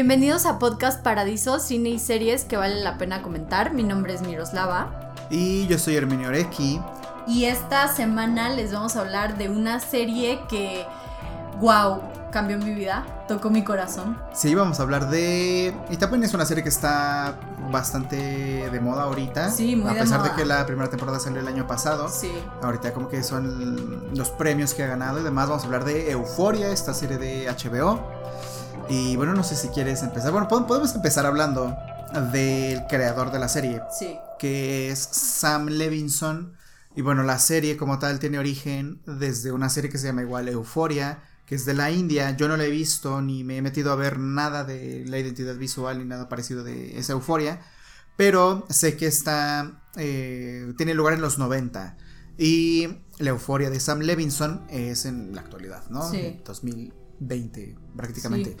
Bienvenidos a Podcast Paradiso, cine y series que valen la pena comentar. Mi nombre es Miroslava. Y yo soy Herminio Oreski. Y esta semana les vamos a hablar de una serie que, wow, cambió mi vida, tocó mi corazón. Sí, vamos a hablar de... Y también es una serie que está bastante de moda ahorita. Sí, muy A de pesar de, moda. que la primera temporada salió el año pasado. Sí. Ahorita como que son los premios que ha ganado y demás. Vamos a hablar de Euforia, esta serie de HBO. Y bueno, no sé si quieres empezar. Bueno, pod- podemos empezar hablando del creador de la serie, Sí. que es Sam Levinson. Y bueno, la serie como tal tiene origen desde una serie que se llama igual Euforia, que es de la India. Yo no la he visto ni me he metido a ver nada de la identidad visual ni nada parecido de esa Euforia. Pero sé que está. eh, tiene lugar en los 90. Y la euforia de Sam Levinson es en la actualidad, ¿no? Sí. 2020, prácticamente.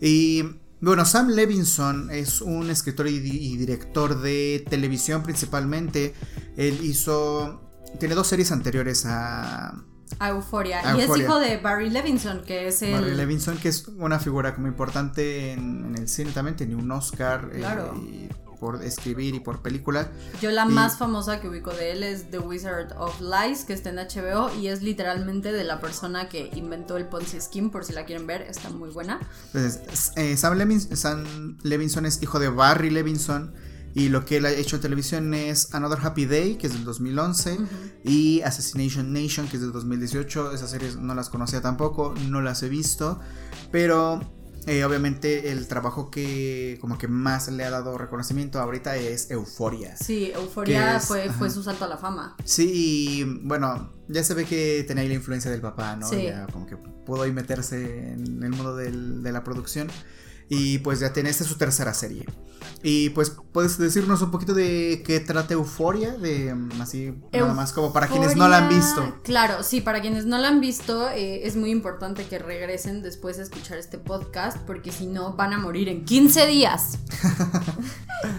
Y bueno, Sam Levinson es un escritor y, di- y director de televisión principalmente. Él hizo. Tiene dos series anteriores a A Euforia. Y es hijo de Barry Levinson, que es el. Barry Levinson, que es una figura como importante en, en el cine también. Tenía un Oscar eh, Claro. y por escribir y por película. Yo la Y- más famosa que ubico de él es The Wizard of Lies, que está en HBO y es literalmente de la persona que inventó el Ponzi Scheme, por si la quieren ver, está muy buena. Entonces, eh, Sam, Levins- Sam Levinson es hijo de Barry Levinson y lo que él ha hecho en televisión es Another Happy Day, que es del 2011, y Assassination Nation, que es del 2018. Esas series no las conocía tampoco, no las he visto, pero eh, obviamente el trabajo que como que más le ha dado reconocimiento ahorita es Euforia. Sí, Euforia fue, fue su salto a la fama. Sí, y bueno, ya se ve que tenía ahí la influencia del papá, ¿no? Sí. Ya como que pudo ahí meterse en el mundo del- de la producción. Y pues ya tiene, esta es su tercera serie. Y pues, ¿puedes decirnos un poquito de qué trata Euforia? De mm, así, nada más como para quienes no la han visto. Claro, sí, para quienes no la han visto, eh, es muy importante que regresen después de escuchar este podcast, porque si no van a morir en 15 días.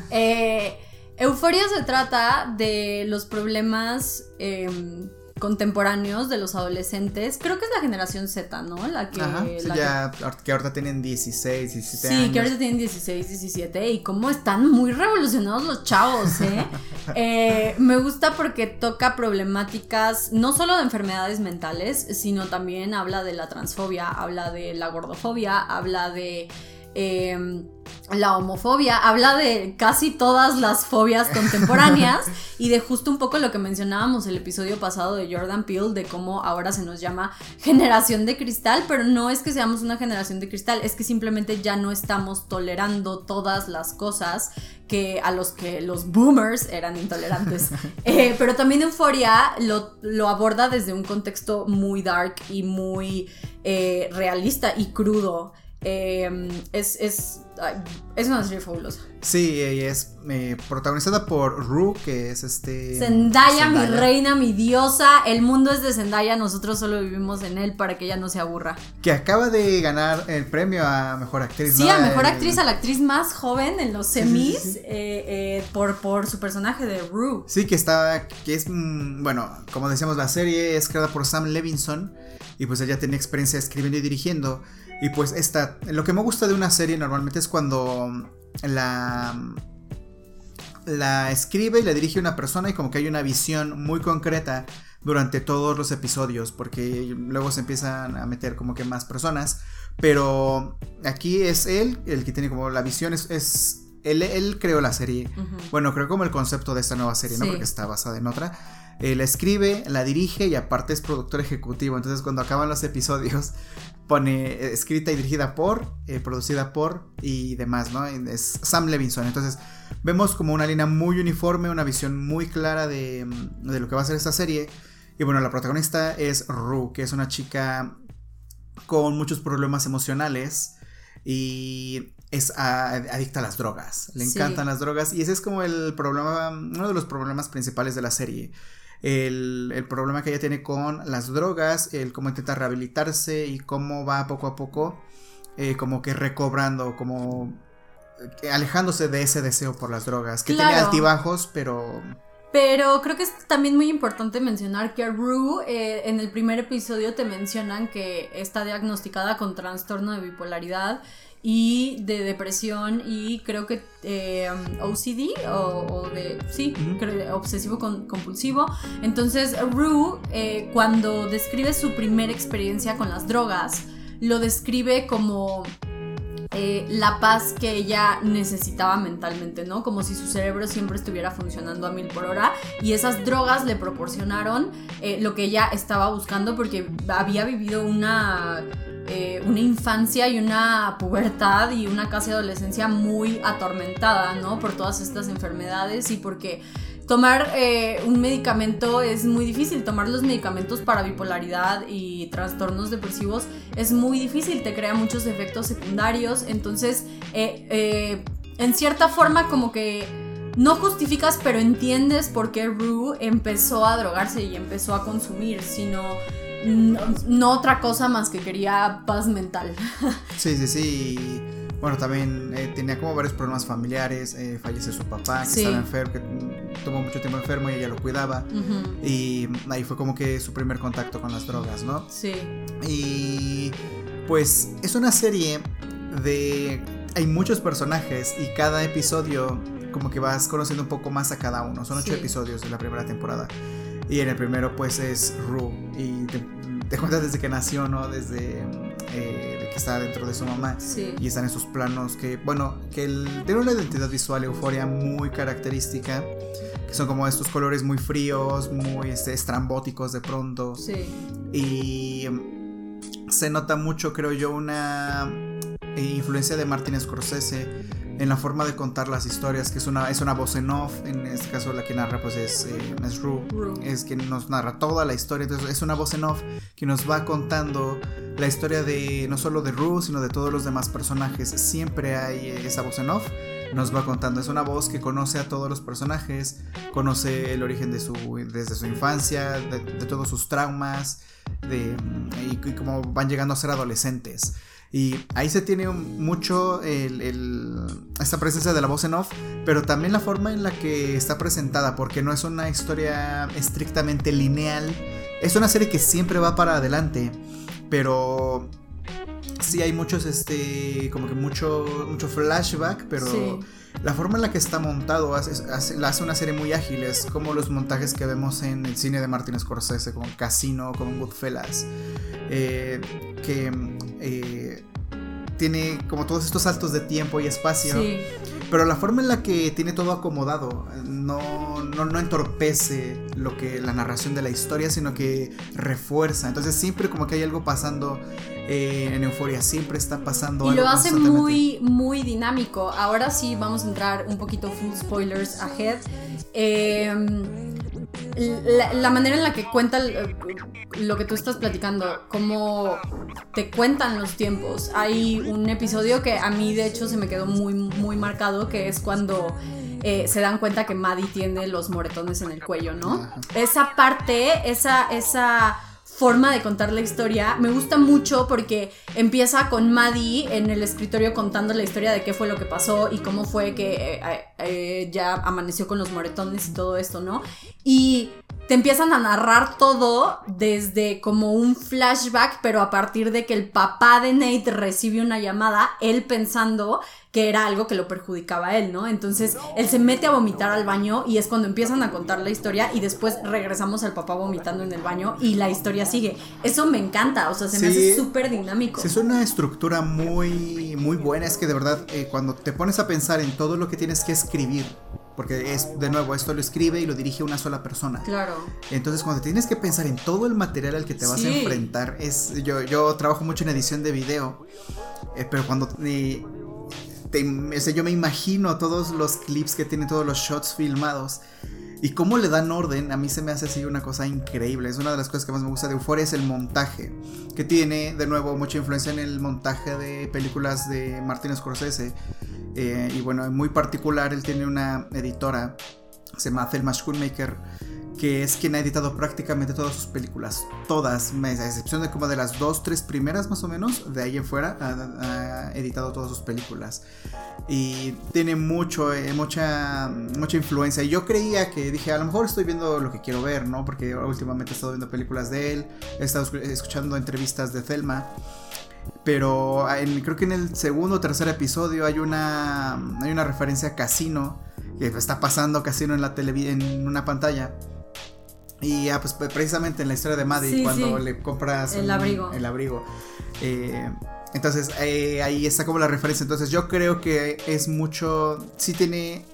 Eh, Euforia se trata de los problemas em, contemporáneos de los adolescentes. Creo que es la generación Z, ¿no? La que. Ajá, sí, la ya, que ahorita tienen 16, 17 Sí, años. que ahorita tienen 16, 17 y cómo están muy revolucionados los chavos, ¿eh? Eh, me gusta porque toca problemáticas no solo de enfermedades mentales, sino también habla de la transfobia, habla de la gordofobia, habla de eh, la homofobia, habla de casi todas las fobias contemporáneas y de justo un poco lo que mencionábamos el episodio pasado de Jordan Peele, de cómo ahora se nos llama generación de cristal, pero no es que seamos una generación de cristal, es que simplemente ya no estamos tolerando todas las cosas que a los que los boomers eran intolerantes. Eh, pero también Euforia lo, lo aborda desde un contexto muy dark y muy eh, realista y crudo. Eh, es, es, ay, es una serie fabulosa. Sí, y es eh, protagonizada por Rue, que es este... Zendaya, mi reina, mi diosa. El mundo es de Zendaya, nosotros solo vivimos en él para que ella no se aburra. Que acaba de ganar el premio a Mejor Actriz. Sí, ¿no? a mejor El- actriz, a la actriz más joven en los sí, semis sí. eh, eh, por, por su personaje de Rue. Sí, que está, que es, mm, bueno, como decíamos, la serie es creada por Sam Levinson y pues ella tenía experiencia escribiendo y dirigiendo. Y pues esta, lo que me gusta de una serie normalmente es cuando la, la escribe y la dirige una persona y como que hay una visión muy concreta durante todos los episodios porque luego se empiezan a meter como que más personas. Pero aquí es él el que tiene como la visión, es... es él, él creó la serie. Bueno, creo como el concepto de esta nueva serie, ¿no? Porque está basada en otra. Eh, la escribe, la dirige y aparte es productor ejecutivo. Entonces, cuando acaban los episodios, pone eh, escrita y dirigida por, eh, producida por y demás, ¿no? Es Sam Levinson. Entonces, vemos como una línea muy uniforme, una visión muy clara de, mm, de lo que va a ser esta serie. Y bueno, la protagonista es Rue, que es una chica con muchos problemas emocionales y es adicta a las drogas. Le Sí. encantan las drogas y ese es como el problema, uno de los problemas principales de la serie. El, el problema que ella tiene con las drogas, el cómo intenta rehabilitarse y cómo va poco a poco eh, como que recobrando, como eh, alejándose de ese deseo por las drogas, que tiene altibajos, pero Pero creo que es también muy importante mencionar que Rue eh, en el primer episodio te mencionan que está diagnosticada con trastorno de bipolaridad y de depresión y creo que eh, OCD o, de, sí, obsesivo compulsivo. Entonces, Rue, eh, cuando describe su primera experiencia con las drogas, lo describe como eh, la paz que ella necesitaba mentalmente, ¿no? Como si su cerebro siempre estuviera funcionando a mil por hora y esas drogas le proporcionaron eh, lo que ella estaba buscando porque había vivido una, eh, una infancia y una pubertad y una casi adolescencia muy atormentada, ¿no? Por todas estas enfermedades y porque tomar eh, un medicamento es muy difícil. Tomar los medicamentos para bipolaridad y trastornos depresivos es muy difícil. Te crea muchos efectos secundarios. Entonces, eh, eh, en cierta forma, como que no justificas, pero entiendes por qué Rue empezó a drogarse y empezó a consumir, sino no, otra cosa más que quería paz mental. Sí, sí, sí. Bueno, también tenía como varios problemas familiares, falleció su papá, que estaba enfermo, que tomó mucho tiempo enfermo y ella lo cuidaba. Y ahí fue como que su primer contacto con las drogas, ¿no? Sí. Y pues es una serie de... Hay muchos personajes y cada episodio como que vas conociendo un poco más a cada uno. Son ocho episodios de la primera temporada. Y en el primero pues es Rue. Y te, te cuentas desde que nació, ¿no? Desde eh, que está dentro de su mamá. Sí. Y están esos planos que, bueno, que el, tiene una identidad visual, euforia muy característica son como estos colores muy fríos, muy este, estrambóticos de pronto. Sí. Y se nota mucho, creo yo, una eh, influencia de Martin Scorsese en la forma de contar las historias, que es una, es una voz en off, en este caso la que narra pues es, eh, es Rue, es quien nos narra toda la historia, entonces es una voz en off que nos va contando la historia de no solo de Rue, sino de todos los demás personajes, siempre hay esa voz en off nos va contando. Es una voz que conoce a todos los personajes, conoce el origen de su, desde su infancia, de, todos sus traumas, de, y, cómo van llegando a ser adolescentes. Y ahí se tiene mucho esta presencia de la voz en off, pero también la forma en la que está presentada, porque no es una historia estrictamente lineal. Es una serie que siempre va para adelante, pero sí hay muchos, este, como que mucho, mucho flashback, pero la forma en la que está montado hace, hace, una serie muy ágil. Es como los montajes que vemos en el cine de Martin Scorsese, como Casino, como Goodfellas, eh, que eh, tiene como todos estos saltos de tiempo y espacio. Pero la forma en la que tiene todo acomodado no, no, no, entorpece lo que la narración de la historia, sino que refuerza. Entonces siempre como que hay algo pasando eh, en Euforia, siempre está pasando y lo hace muy, muy dinámico. Ahora sí vamos a entrar un poquito full spoilers ahead. Eh, la, manera en la que cuenta lo que tú estás platicando, cómo te cuentan los tiempos. Hay un episodio que a mí de hecho se me quedó muy, muy marcado, que es cuando eh, se dan cuenta que Maddie tiene los moretones en el cuello, ¿no? Esa parte, esa, esa forma de contar la historia me gusta mucho porque empieza con Maddie en el escritorio contando la historia de qué fue lo que pasó y cómo fue que eh, eh, ya amaneció con los moretones y todo esto, ¿no? Y te empiezan a narrar todo desde como un flashback, pero a partir de que el papá de Nate recibe una llamada, él pensando que era algo que lo perjudicaba a él, ¿no? Entonces él se mete a vomitar al baño y es cuando empiezan a contar la historia y después regresamos al papá vomitando en el baño y la historia sigue. Eso me encanta, o sea, se me hace súper dinámico. es una estructura muy, muy buena, es que de verdad eh, cuando te pones a pensar en todo lo que tienes que escribir, porque es, de nuevo, esto lo escribe y lo dirige una sola persona. Claro. Entonces, cuando tienes que pensar en todo el material al que te vas a enfrentar, es. Yo, yo trabajo mucho en edición de video. Eh, pero cuando eh, yo me imagino todos los clips que tiene, todos los shots filmados. Y cómo le dan orden, a mí se me hace así una cosa increíble. Es una de las cosas que más me gusta de Euphoria, es el montaje. Que tiene, de nuevo, mucha influencia en el montaje de películas de Martin Scorsese. Eh, y bueno, en muy particular, él tiene una editora, se llama Thelma Schoonmaker que es quien ha editado prácticamente todas sus películas. Todas, a excepción de como de las dos, tres primeras más o menos, de ahí en fuera, ha, editado todas sus películas. Y tiene mucho, eh, mucha, mucha influencia. Y yo creía que dije, a lo mejor estoy viendo lo que quiero ver, ¿no? Porque últimamente he estado viendo películas de él, he estado escuchando entrevistas de Thelma. Pero creo que en el segundo o tercer episodio hay una, hay una referencia a Casino, que está pasando Casino en, la en una pantalla. Y pues precisamente en la historia de Maddie, cuando le compras el abrigo. El abrigo. Eh, entonces eh, ahí está como la referencia. Entonces yo creo que es mucho, sí tiene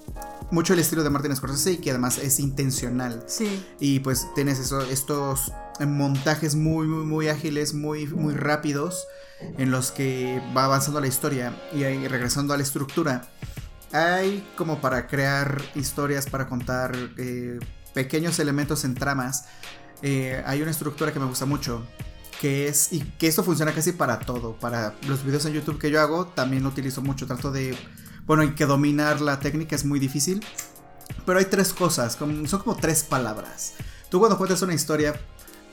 mucho el estilo de Martin Scorsese y que además es intencional. Sí. Y pues tienes eso, estos montajes muy, muy, muy ágiles, muy, muy rápidos en los que va avanzando la historia y ahí regresando a la estructura. Hay como para crear historias, para contar eh, pequeños elementos en tramas. Eh, hay una estructura que me gusta mucho. Que es. Y que esto funciona casi para todo. Para los videos en YouTube que yo hago, también lo utilizo mucho. Trato de. Bueno, y que dominar la técnica es muy difícil. Pero hay tres cosas. son como tres palabras. Tú cuando cuentas una historia,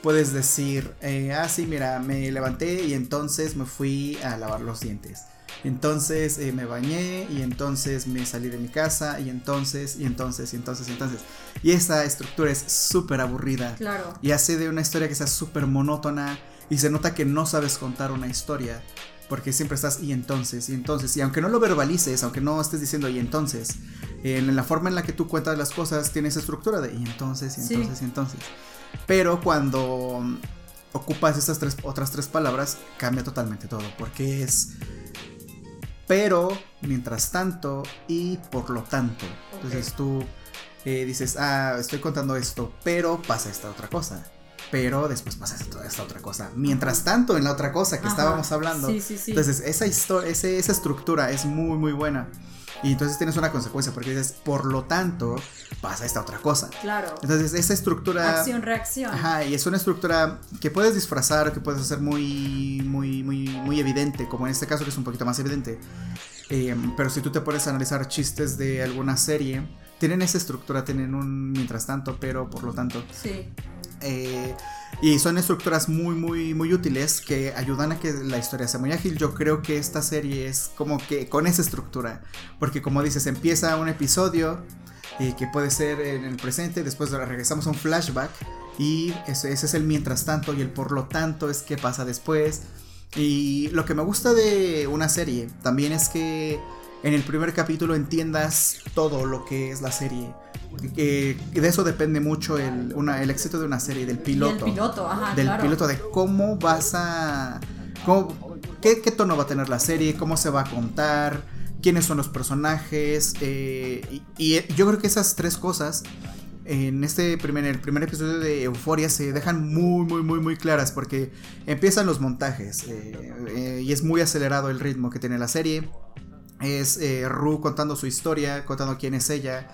puedes decir, eh, ah, sí, mira, me levanté y entonces me fui a lavar los dientes. Entonces eh, me bañé y entonces me salí de mi casa y entonces y entonces y entonces y entonces. Y esa estructura es súper aburrida. Claro. Y hace de una historia que sea súper monótona y se nota que no sabes contar una historia. Porque siempre estás y entonces y entonces. Y aunque no lo verbalices, aunque no estés diciendo y entonces, en la forma en la que tú cuentas las cosas tienes estructura de y entonces y entonces y entonces. Pero cuando ocupas estas tres, otras tres palabras, cambia totalmente todo. Porque es pero, mientras tanto y por lo tanto. Entonces tú eh, dices, ah, estoy contando esto, pero pasa esta otra cosa. Pero después pasa esta, otra cosa. Mientras tanto, en la otra cosa que estábamos hablando. Sí, sí, sí. Entonces, esa, esa estructura es muy, muy buena. Y entonces tienes una consecuencia, porque dices, por lo tanto, pasa esta otra cosa. Claro. Entonces, esa estructura. Acción, reacción. Ajá, y es una estructura que puedes disfrazar, que puedes hacer muy, muy, muy, muy evidente, como en este caso, que es un poquito más evidente. Eh, pero si tú te pones a analizar chistes de alguna serie, tienen esa estructura, tienen un mientras tanto, pero por lo tanto. Sí. Eh, y son estructuras muy, muy, muy útiles que ayudan a que la historia sea muy ágil. Yo creo que esta serie es como que con esa estructura. Porque como dices, empieza un episodio eh, que puede ser en el presente, después regresamos a un flashback. Y ese, ese es el mientras tanto y el por lo tanto es qué pasa después. Y lo que me gusta de una serie también es que en el primer capítulo entiendas todo lo que es la serie. De eso depende mucho el, el éxito de una serie, del piloto. Del piloto, ajá. Del piloto, de cómo vas a. qué, tono va a tener la serie, cómo se va a contar, quiénes son los personajes. Eh, y, yo creo que esas tres cosas en este primer, el primer episodio de Euforia se dejan muy, muy, muy, muy claras porque empiezan los montajes eh, eh, y es muy acelerado el ritmo que tiene la serie. Es eh, Ru contando su historia, contando quién es ella.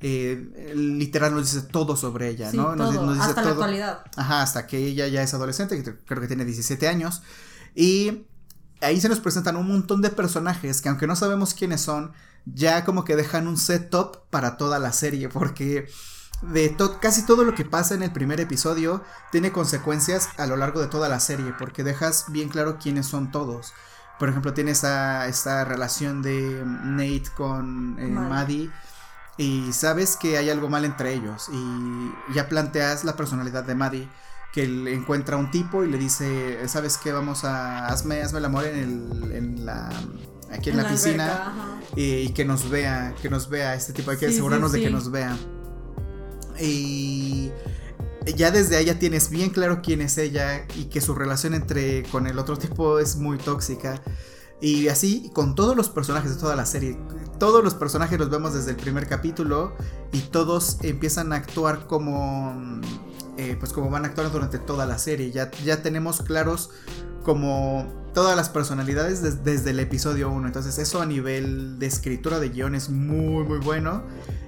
Literal nos dice todo sobre ella, ¿no? Nos, dice hasta la actualidad. Ajá, hasta que ella ya es adolescente, que creo que tiene 17 años. Y ahí se nos presentan un montón de personajes que aunque no sabemos quiénes son, ya como que dejan un setup para toda la serie, porque de casi todo lo que pasa en el primer episodio tiene consecuencias a lo largo de toda la serie, porque dejas bien claro quiénes son todos. Por ejemplo, tienes esta relación de Nate con eh, Maddie y sabes que hay algo mal entre ellos y ya planteas la personalidad de Maddie que encuentra un tipo y le dice, ¿sabes qué? Vamos a hazme hazme el amor en el en la aquí en, la, piscina y, que nos vea, que nos vea este tipo, hay que asegurarnos de que nos vea. Y ya desde ahí ya tienes bien claro quién es ella y que su relación entre con el otro tipo es muy tóxica. Y así con todos los personajes de toda la serie. Todos los personajes los vemos desde el primer capítulo y todos empiezan a actuar como eh, pues como van a actuar durante toda la serie. Ya, ya tenemos claros como todas las personalidades desde el episodio 1. Entonces eso a nivel de escritura de guion es muy muy bueno.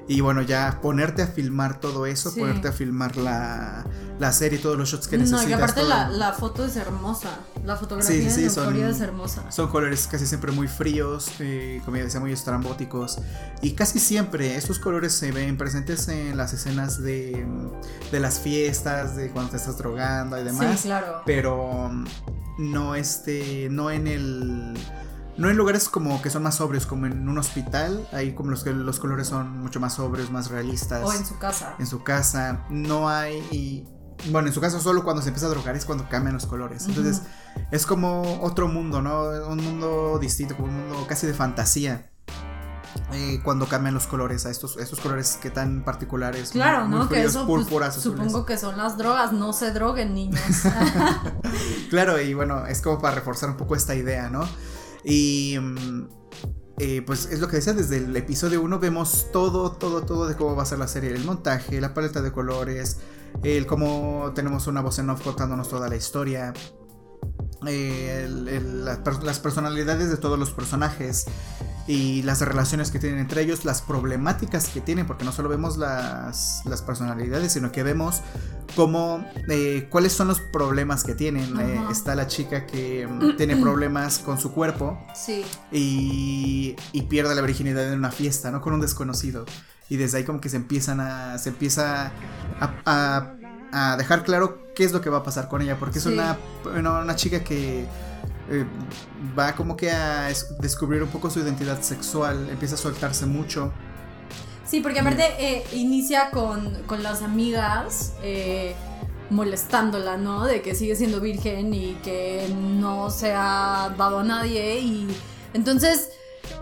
Y bueno, ya ponerte a filmar todo eso, ponerte a filmar la, la, serie, todos los shots que necesitas. No, y aparte la, la, foto es hermosa. La fotografía sí, de es hermosa. Son colores casi siempre muy fríos, eh, como ya decía, muy estrambóticos. Y casi siempre estos colores se ven presentes en las escenas de, de las fiestas, de cuando te estás drogando y demás. Sí, claro. Pero no, este, no en el no en lugares como que son más sobrios, como en un hospital, ahí como los que los colores son mucho más sobrios, más realistas. O en su casa. En su casa. No hay. Y bueno, en su caso solo cuando se empieza a drogar es cuando cambian los colores. Entonces es como otro mundo, ¿no? Un mundo distinto, como un mundo casi de fantasía. Eh, cuando cambian los colores a estos, estos colores que tan particulares. Claro, ¿no? que eso pues, supongo que son las drogas, no se droguen niños. claro, y bueno, es como para reforzar un poco esta idea, ¿no? Y mm, eh, pues es lo que decía, desde el episodio 1 vemos todo, todo, todo de cómo va a ser la serie, el montaje, la paleta de colores, el cómo tenemos una voz en off contándonos toda la historia. Eh, las personalidades de todos los personajes y las relaciones que tienen entre ellos, las problemáticas que tienen, porque no solo vemos las, personalidades, sino que vemos cómo, eh, cuáles son los problemas que tienen. Eh, está la chica que mm, tiene problemas con su cuerpo sí. y, y, pierde la virginidad en una fiesta, ¿no? Con un desconocido. Y desde ahí como que se empiezan a, se empieza a, a, dejar claro qué es lo que va a pasar con ella, porque es una, una chica que eh, va como que a descubrir un poco su identidad sexual, empieza a soltarse mucho. Sí, porque aparte eh, inicia con, las amigas eh, molestándola, ¿no? De que sigue siendo virgen y que no se ha dado a nadie y entonces...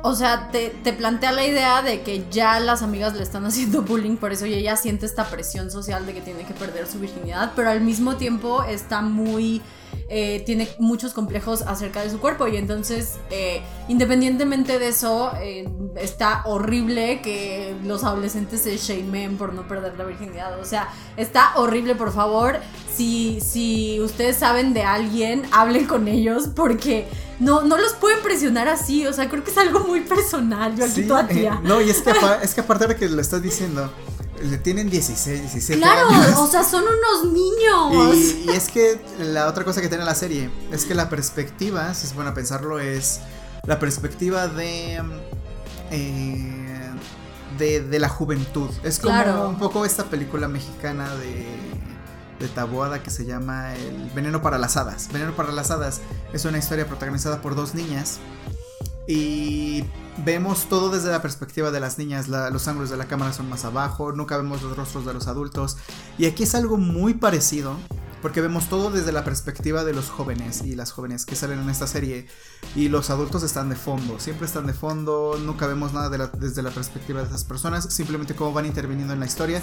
O sea, te, te, plantea la idea de que ya las amigas le están haciendo bullying, por eso ella siente esta presión social de que tiene que perder su virginidad, pero al mismo tiempo está muy eh, tiene muchos complejos acerca de su cuerpo y entonces eh, independientemente de eso eh, está horrible que los adolescentes se shamen por no perder la virginidad o sea está horrible por favor si, si ustedes saben de alguien hablen con ellos porque no, no los pueden presionar así, o sea, creo que es algo muy personal, yo aquí toda tía. no, y es que, es que aparte de que lo estás diciendo, le tienen 16, 17 claro, o sea, son unos niños. Y, es que la otra cosa que tiene la serie es que la perspectiva, si es bueno pensarlo, es la perspectiva de. Eh, de, la juventud. Es como un poco esta película mexicana de, de Taboada que se llama El Veneno para las Hadas. Veneno para las Hadas es una historia protagonizada por dos niñas. Y vemos todo desde la perspectiva de las niñas, los ángulos de la cámara son más abajo, nunca vemos los rostros de los adultos. Y aquí es algo muy parecido, porque vemos todo desde la perspectiva de los jóvenes y las jóvenes que salen en esta serie. Y los adultos están de fondo, siempre están de fondo, nunca vemos nada desde la perspectiva de esas personas, simplemente cómo van interviniendo en la historia.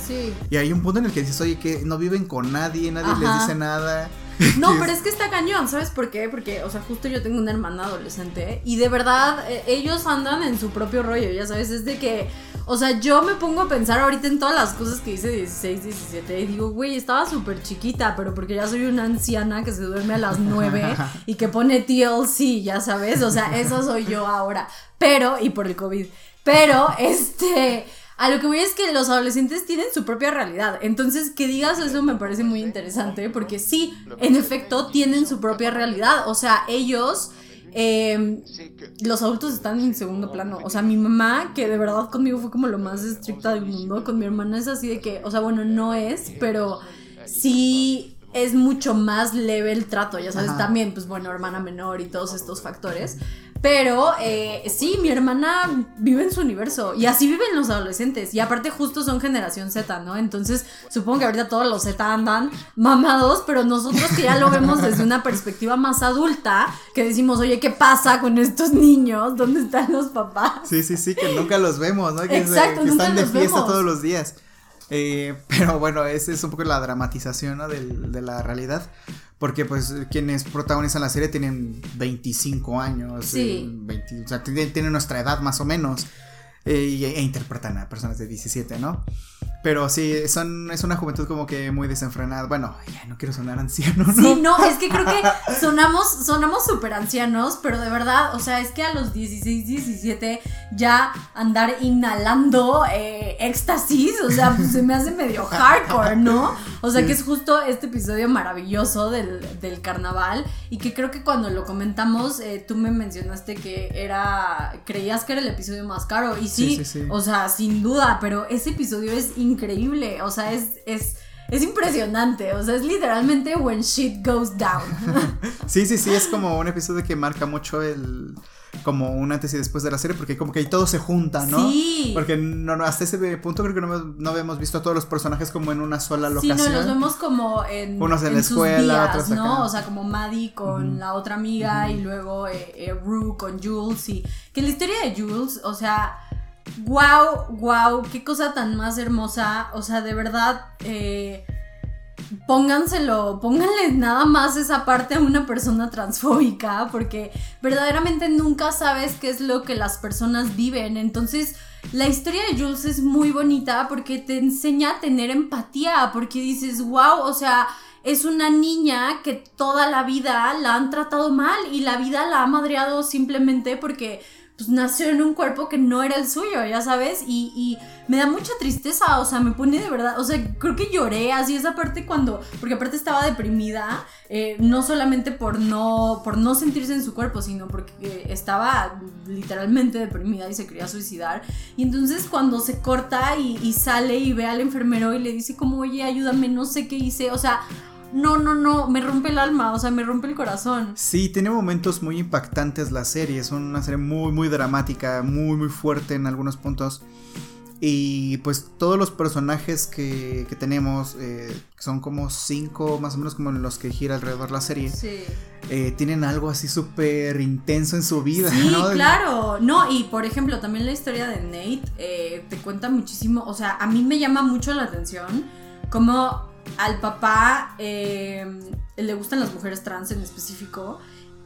Y hay un punto en el que dices, oye, que no viven con nadie, nadie les dice nada. No, pero es que está cañón, ¿sabes por qué? Porque, o sea, justo yo tengo una hermana adolescente y de verdad eh, ellos andan en su propio rollo, ya sabes, es de que, o sea, yo me pongo a pensar ahorita en todas las cosas que hice 16, 17 y digo, güey, estaba súper chiquita, pero porque ya soy una anciana que se duerme a las 9 y que pone TLC, ya sabes, o sea, eso soy yo ahora, pero, y por el COVID, pero, este... A lo que voy es que los adolescentes tienen su propia realidad. Entonces, que digas eso me parece muy interesante porque sí, en efecto, tienen su propia realidad. O sea, ellos... Em, los adultos están en segundo plano. O sea, mi mamá, que de verdad conmigo fue como lo más estricta del mundo, con mi hermana es así de que, o sea, bueno, no es, pero sí es mucho más leve el trato, ya sabes, también, pues bueno, hermana menor y todos estos factores. Pero eh, sí, mi hermana vive en su universo y así viven los adolescentes. Y aparte justo son generación Z, ¿no? Entonces supongo que ahorita todos los Z andan mamados, pero nosotros que ya lo vemos desde una perspectiva más adulta, que decimos, oye, ¿qué pasa con estos niños? ¿Dónde están los papás? Sí, sí, sí, que nunca los vemos, ¿no? Que, Exacto, que están de fiesta todos los días. Eh, pero bueno, esa es un poco la dramatización ¿no? de, de la realidad. Porque pues quienes protagonizan la serie tienen 25 años, sí. Eh, o sea, tienen nuestra edad más o menos. Eh, e, interpretan a personas de 17, ¿no? Pero sí, son, es una juventud como que muy desenfrenada. Bueno, ya no quiero sonar anciano, ¿no? Sí, no, es que creo que sonamos sonamos súper ancianos, pero de verdad, o sea, es que a los 16, 17 ya andar inhalando eh, éxtasis, o sea, pues se me hace medio hardcore, ¿no? O sea, que es justo este episodio maravilloso del, carnaval y que creo que cuando lo comentamos, eh, tú me mencionaste que era, creías que era el episodio más caro y sí, o sea, sin duda, pero ese episodio es increíble, o sea, es, es, es impresionante, o sea, es literalmente when shit goes down. sí, sí, sí, es como un episodio que marca mucho el como un antes y después de la serie, porque como que ahí todo se junta, ¿no? Sí. Porque no, no, hasta ese punto creo que no, no habíamos visto a todos los personajes como en una sola locación. Sí, no, los vemos como en, Unos en, en la sus escuela, días, otros ¿no? acá. O sea, como Maddie con la otra amiga y luego eh, eh, Rue con Jules y que la historia de Jules, o sea, wow, wow, qué cosa tan más hermosa, o sea, de verdad, eh, pónganselo, pónganle nada más esa parte a una persona transfóbica, porque verdaderamente nunca sabes qué es lo que las personas viven. Entonces, la historia de Jules es muy bonita porque te enseña a tener empatía, porque dices, wow, o sea, es una niña que toda la vida la han tratado mal y la vida la ha madreado simplemente porque pues nació en un cuerpo que no era el suyo, ya sabes, y, y, me da mucha tristeza, o sea, me pone de verdad, o sea, creo que lloré así esa parte cuando, porque aparte estaba deprimida, eh, no solamente por no, por no sentirse en su cuerpo, sino porque estaba literalmente deprimida y se quería suicidar, y entonces cuando se corta y, y sale y ve al enfermero y le dice como, oye, ayúdame, no sé qué hice, o sea, no, no, no, me rompe el alma, o sea, me rompe el corazón. Sí, tiene momentos muy impactantes la serie, es una serie muy, muy dramática, muy, muy fuerte en algunos puntos. Y pues todos los personajes que, que tenemos, eh, son como cinco más o menos como los que gira alrededor la serie, sí. eh, tienen algo así súper intenso en su vida. Sí, ¿no? claro. No, y por ejemplo, también la historia de Nate eh, te cuenta muchísimo, o sea, a mí me llama mucho la atención como al papá eh, le gustan las mujeres trans en específico.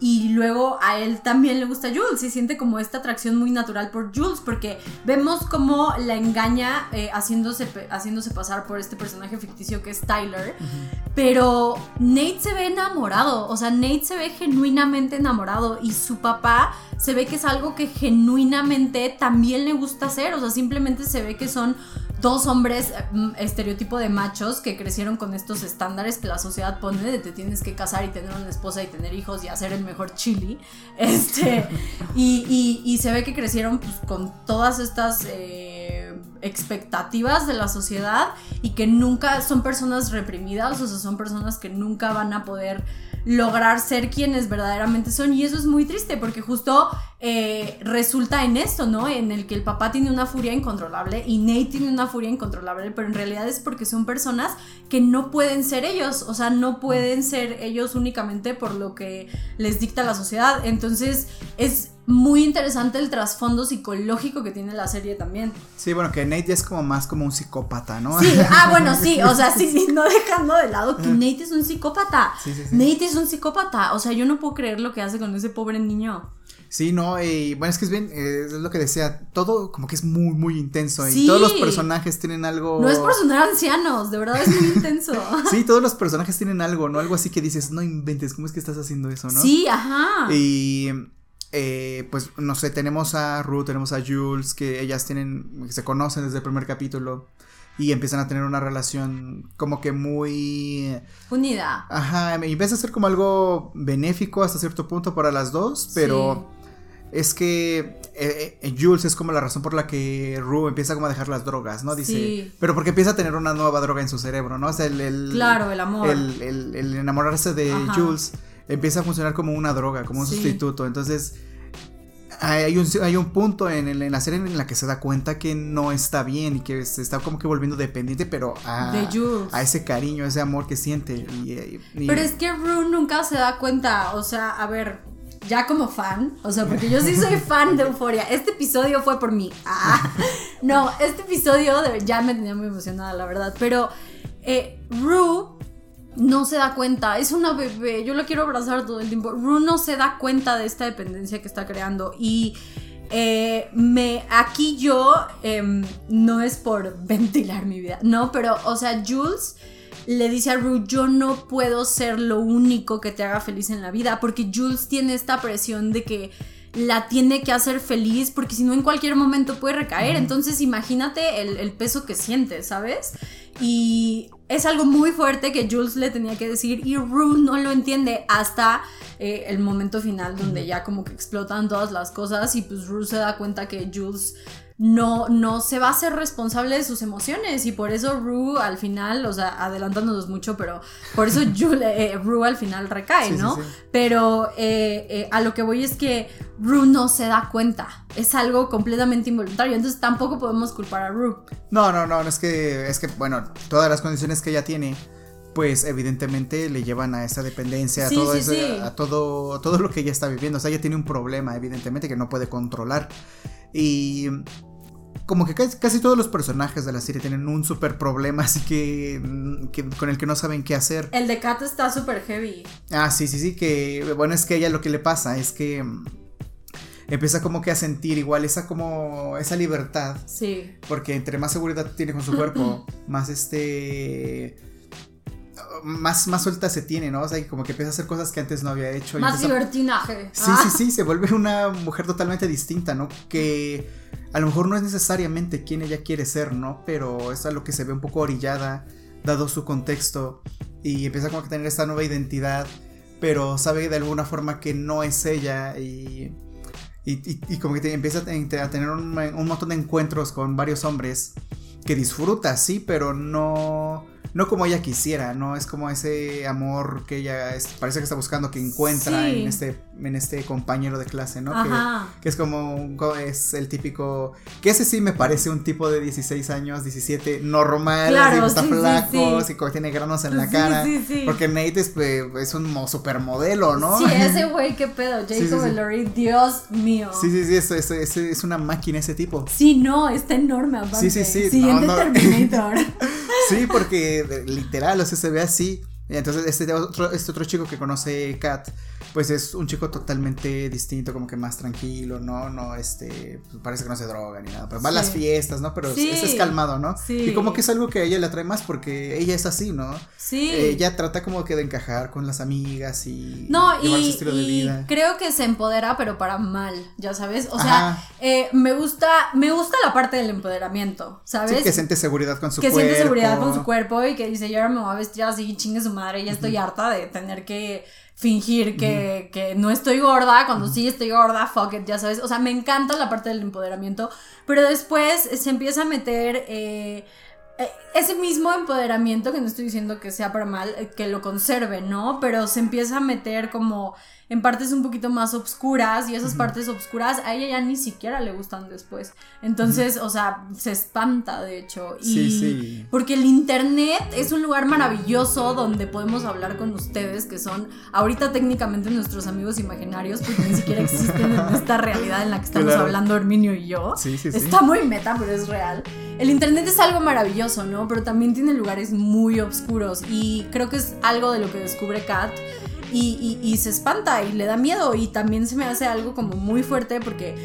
Y luego a él también le gusta Jules y siente como esta atracción muy natural por Jules porque vemos cómo la engaña eh, haciéndose, haciéndose pasar por este personaje ficticio que es Tyler. Uh -huh. Pero Nate se ve enamorado, o sea, Nate se ve genuinamente enamorado y su papá se ve que es algo que genuinamente también le gusta hacer, o sea, simplemente se ve que son dos hombres estereotipo de machos que crecieron con estos estándares que la sociedad pone de te tienes que casar y tener una esposa y tener hijos y hacer el mejor chili. Este, y, y, y se ve que crecieron pues, con todas estas eh, expectativas de la sociedad y que nunca son personas reprimidas, o sea, son personas que nunca van a poder lograr ser quienes verdaderamente son y eso es muy triste porque justo eh, resulta en esto, ¿no? En el que el papá tiene una furia incontrolable y Nate tiene una furia incontrolable, pero en realidad es porque son personas que no pueden ser ellos, o sea, no pueden ser ellos únicamente por lo que les dicta la sociedad. Entonces es muy interesante el trasfondo psicológico que tiene la serie también. Sí, bueno, que Nate ya es como más como un psicópata, ¿no? Sí, ah, bueno, sí, o sea, sí, sí, no dejando de lado que Nate es un psicópata. Sí, sí, sí. Nate es un psicópata, o sea, yo no puedo creer lo que hace con ese pobre niño. Sí, no, y bueno, es que es bien, eh, es lo que decía, todo como que es muy, muy intenso. Sí. Y todos los personajes tienen algo. No es por sonar ancianos, de verdad es muy intenso. sí, todos los personajes tienen algo, ¿no? Algo así que dices, no inventes, ¿cómo es que estás haciendo eso, no? Sí, ajá. Y. Eh, pues no sé, tenemos a Ruth, tenemos a Jules, que ellas tienen, se conocen desde el primer capítulo y empiezan a tener una relación como que muy unida. Ajá, y empieza a ser como algo benéfico hasta cierto punto para las dos, pero sí. es que eh, eh, Jules es como la razón por la que Rue empieza como a dejar las drogas, ¿no? Dice, sí. pero porque empieza a tener una nueva droga en su cerebro, ¿no? O sea, el, el claro, el amor. El, el, el enamorarse de Ajá. Jules empieza a funcionar como una droga, como un Sí. sustituto. Entonces, hay un, hay un punto en, el- en la serie en la que se da cuenta que no está bien y que se está como que volviendo dependiente, pero a, De Jules. a ese cariño, a ese amor que siente. Y, y- y- Pero es que Rue nunca se da cuenta, o sea, a ver, ya como fan, o sea, porque yo sí soy fan de Euforia. Este episodio fue por mí. Ah, no, este episodio de- ya me tenía muy emocionada, la verdad. Pero eh, Rue no se da cuenta, es una bebé, yo la quiero abrazar todo el tiempo. Rue no se da cuenta de esta dependencia que está creando y eh, me aquí yo em, no es por ventilar mi vida, no, pero o sea, Jules le dice a Rue, yo no puedo ser lo único que te haga feliz en la vida, porque Jules tiene esta presión de que la tiene que hacer feliz, porque si no en cualquier momento puede recaer, entonces imagínate el, el peso que siente, ¿sabes? Y es algo muy fuerte que Jules le tenía que decir y Rue no lo entiende hasta eh, el momento final donde ya como que explotan todas las cosas y pues Rue se da cuenta que Jules no, no se va a ser responsable de sus emociones y por eso Rue al final, o sea, adelantándonos mucho, pero por eso eh, Rue al final recae, ¿no? Pero eh, eh, a lo que voy es que Rue no se da cuenta, es algo completamente involuntario, entonces tampoco podemos culpar a Rue. No, no, no, es que, es que, bueno, todas las condiciones que ella tiene pues evidentemente le llevan a esa dependencia, a, todo eso, a todo, todo lo que ella está viviendo. O sea, ella tiene un problema, evidentemente, que no puede controlar. Y como que casi, todos los personajes de la serie tienen un super problema, así que, con el que no saben qué hacer. El de Kat está súper heavy. Ah, sí, sí, sí, que bueno, es que ella lo que le pasa es que empieza como que a sentir igual esa como esa libertad. Sí. Porque entre más seguridad tiene con su cuerpo, más este más, más suelta se tiene, ¿no? O sea, como que empieza a hacer cosas que antes no había hecho. Más libertinaje. Sí, sí, ah. sí, se vuelve una mujer totalmente distinta, ¿no? Que a lo mejor no es necesariamente quien ella quiere ser, ¿no? Pero es a lo que se ve un poco orillada, dado su contexto, y empieza como a tener esta nueva identidad, pero sabe de alguna forma que no es ella y... Y, como que empieza a, tener un, un montón de encuentros con varios hombres que disfruta, sí, pero no no como ella quisiera, ¿no? Es como ese amor que ella parece que está buscando, que encuentra en, este, en este compañero de clase, ¿no? Que, es como es el típico, que ese sí me parece un tipo de 16 años, 17, normal, claro, está flaco, sí, tiene granos en la cara, porque Nate es, pues, es un supermodelo, ¿no? Sí, ese güey, qué pedo, Jacob Ellery, Dios mío. Sí, sí, sí, es, es, es, una máquina ese tipo. Sí, no, está enorme aparte. Sí, sí, sí. Siguiente Terminator. sí, porque literal, o sea, se ve así. Entonces este otro, este otro chico que conoce Kat pues es un chico totalmente distinto, como que más tranquilo, ¿no? No, este, pues, parece que no se droga ni nada, pero va a las fiestas, ¿no? Pero es, calmado, ¿no? Sí. Y como que es algo que a ella le atrae más porque ella es así, ¿no? Sí. ella trata como que de encajar con las amigas y no, y, estilo de vida. creo que se empodera, pero para mal, ya sabes, o sea, eh, me gusta, me gusta la parte del empoderamiento, ¿sabes? Sí, que siente seguridad con su cuerpo. Que siente seguridad con su cuerpo y que dice, yo ahora me voy a vestir así, chingue su madre, ya estoy harta de tener que fingir que, no estoy gorda, cuando sí estoy gorda, fuck it, ya sabes. O sea, me encanta la parte del empoderamiento, pero después se empieza a meter eh, eh, ese mismo empoderamiento, que no estoy diciendo que sea para mal, eh, que lo conserve, ¿no? Pero se empieza a meter como en partes un poquito más obscuras y esas partes obscuras a ella ya ni siquiera le gustan después. Entonces, o sea, se espanta de hecho. Y sí, sí. Porque el internet es un lugar maravilloso donde podemos hablar con ustedes que son ahorita técnicamente nuestros amigos imaginarios porque ni siquiera existen en esta realidad en la que estamos hablando Herminio y yo. Sí, sí, Está muy meta, pero es real. El internet es algo maravilloso, ¿no? Pero también tiene lugares muy oscuros y creo que es algo de lo que descubre Kat y, se espanta y le da miedo y también se me hace algo como muy fuerte porque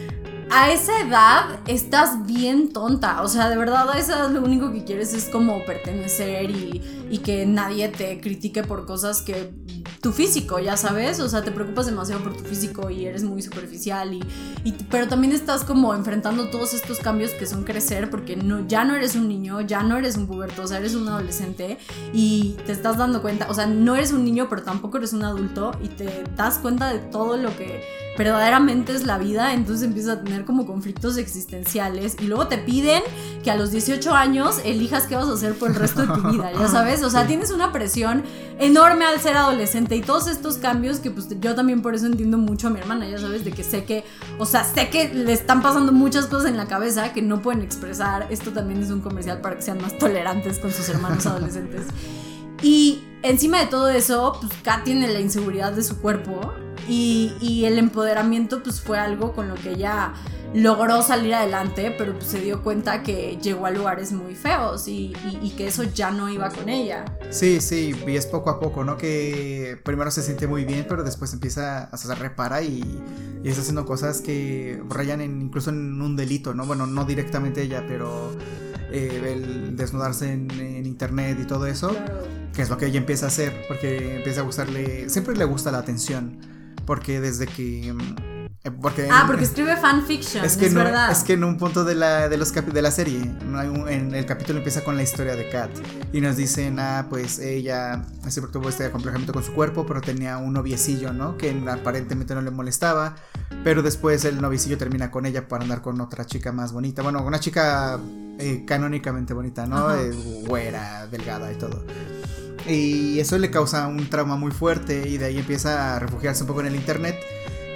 a esa edad estás bien tonta. O sea, de verdad a esa edad lo único que quieres es como pertenecer y, y, que nadie te critique por cosas que tu físico, ya sabes. O sea, te preocupas demasiado por tu físico y eres muy superficial. Y, y pero también estás como enfrentando todos estos cambios que son crecer porque no, ya no eres un niño, ya no eres un puberto, o sea, eres un adolescente y te estás dando cuenta. O sea, no eres un niño, pero tampoco eres un adulto y te das cuenta de todo lo que verdaderamente es la vida. Entonces empiezas a tener como conflictos existenciales y luego te piden que a los 18 años elijas qué vas a hacer por el resto de tu vida, ya sabes, o sea, tienes una presión enorme al ser adolescente y todos estos cambios que pues yo también por eso entiendo mucho a mi hermana, ya sabes, de que sé que, o sea, sé que le están pasando muchas cosas en la cabeza que no pueden expresar, esto también es un comercial para que sean más tolerantes con sus hermanos adolescentes. Y encima de todo eso, pues Kat tiene la inseguridad de su cuerpo y, y el empoderamiento pues fue algo con lo que ella logró salir adelante, pero pues, se dio cuenta que llegó a lugares muy feos y, que eso ya no iba con ella. Sí, sí, y es poco a poco, ¿no? Que primero se siente muy bien, pero después empieza a se repara y, y, está haciendo cosas que rayan en, incluso en un delito, ¿no? Bueno, no directamente ella, pero eh, el desnudarse en, internet y todo eso, que es lo que ella empieza a hacer, porque empieza a gustarle, siempre le gusta la atención, porque desde que eh, porque ah, porque escribe fanfiction, es, que es verdad. Es que en un punto de la, de los de la serie, en el capítulo empieza con la historia de Kat. Y nos dicen, ah, pues ella siempre tuvo este acomplejamiento con su cuerpo, pero tenía un noviecillo, ¿no? Que aparentemente no le molestaba. pero después el novicillo termina con ella para andar con otra chica más bonita. Bueno, una chica eh, canónicamente bonita, ¿no? Eh, güera, delgada y todo. Y eso le causa un trauma muy fuerte y de ahí empieza a refugiarse un poco en el internet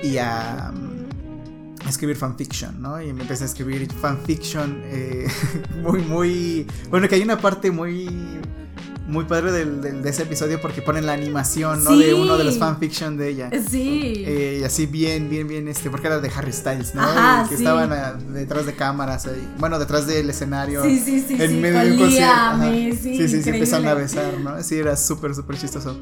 y a, mm, a escribir fanfiction, ¿no? Y me empieza a escribir fanfiction eh, muy, muy... Bueno, que hay una parte muy... Muy padre del- del- de ese episodio porque ponen la animación, ¿no? De uno de los fanfiction de ella. Sí. Eh, y así bien, bien, bien, este, porque era de Harry Styles, ¿no? Ajá, que sí. estaban ah, detrás de cámaras, ahí, bueno, detrás del escenario. sí, sí, sí, en medio de un concierto. Sí, sí, sí, empezaron a besar, ¿no? Sí, era súper, súper chistoso.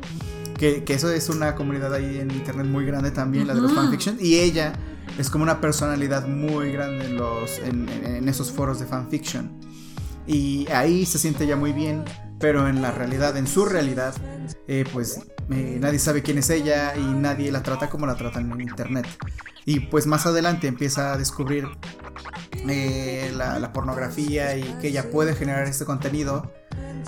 Que, que eso es una comunidad ahí en internet muy grande también, la de los fanfiction. Y ella es como una personalidad muy grande en, los, en, en- en esos foros de fanfiction. Y ahí se siente ya muy bien, pero en la realidad, en su realidad, eh, pues eh, nadie sabe quién es ella y nadie la trata como la tratan en internet. Y pues más adelante empieza a descubrir eh, la, la pornografía y que ella puede generar este contenido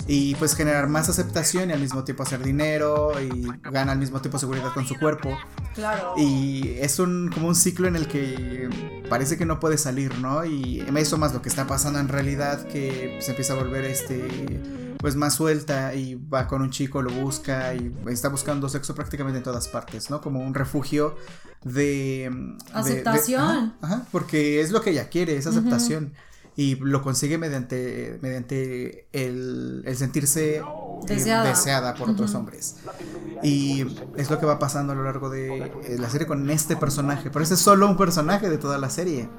y pues generar más aceptación y al mismo tiempo hacer dinero y gana al mismo tiempo seguridad con su cuerpo. Claro. Y es un como un ciclo en el que parece que no puede salir, ¿no? Y eso más lo que está pasando en realidad que se empieza a volver este pues más suelta y va con un chico, lo busca y está buscando sexo prácticamente en todas partes, ¿no? Como un refugio de de- de- Aceptación. ajá, ajá, porque es lo que ella quiere, es aceptación. Y lo consigue mediante, mediante el, el sentirse Deseada. deseada por otros hombres. Y es lo que va pasando a lo largo de eh, la serie con este personaje. Pero ese es solo un personaje de toda la serie.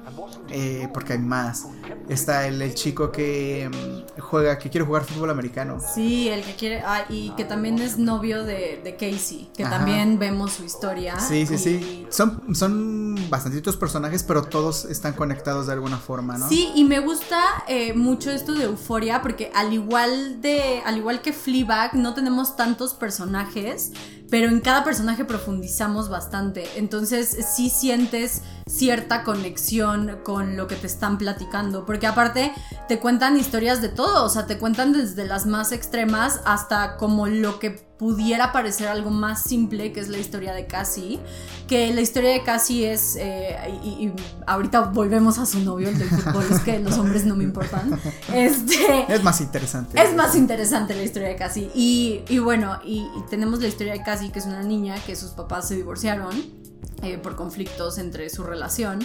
Eh, porque hay más. Está el, el chico que mm, juega, que quiere jugar fútbol americano. Sí, el que quiere. Ah, y que también es novio de, de Casey. Que Ajá. también vemos su historia. Sí, sí, y- sí. Son, son bastantitos personajes, pero todos están conectados de alguna forma, ¿no? Sí, y me gusta eh, mucho esto de Euforia porque al igual de al igual que Fleabag no tenemos tantos personajes, pero en cada personaje profundizamos bastante. Entonces sí sientes cierta conexión con lo que te están platicando, porque aparte te cuentan historias de todo, o sea, te cuentan desde las más extremas hasta como lo que pudiera parecer algo más simple, que es la historia de Cassie, que la historia de Cassie es, eh, y, y ahorita volvemos a su novio, el del fútbol, es que los hombres no me importan, este... Es más interesante. Es más interesante la historia de Cassie. Y, y bueno, y, y tenemos la historia de Cassie, que es una niña que sus papás se divorciaron eh, por conflictos entre su relación.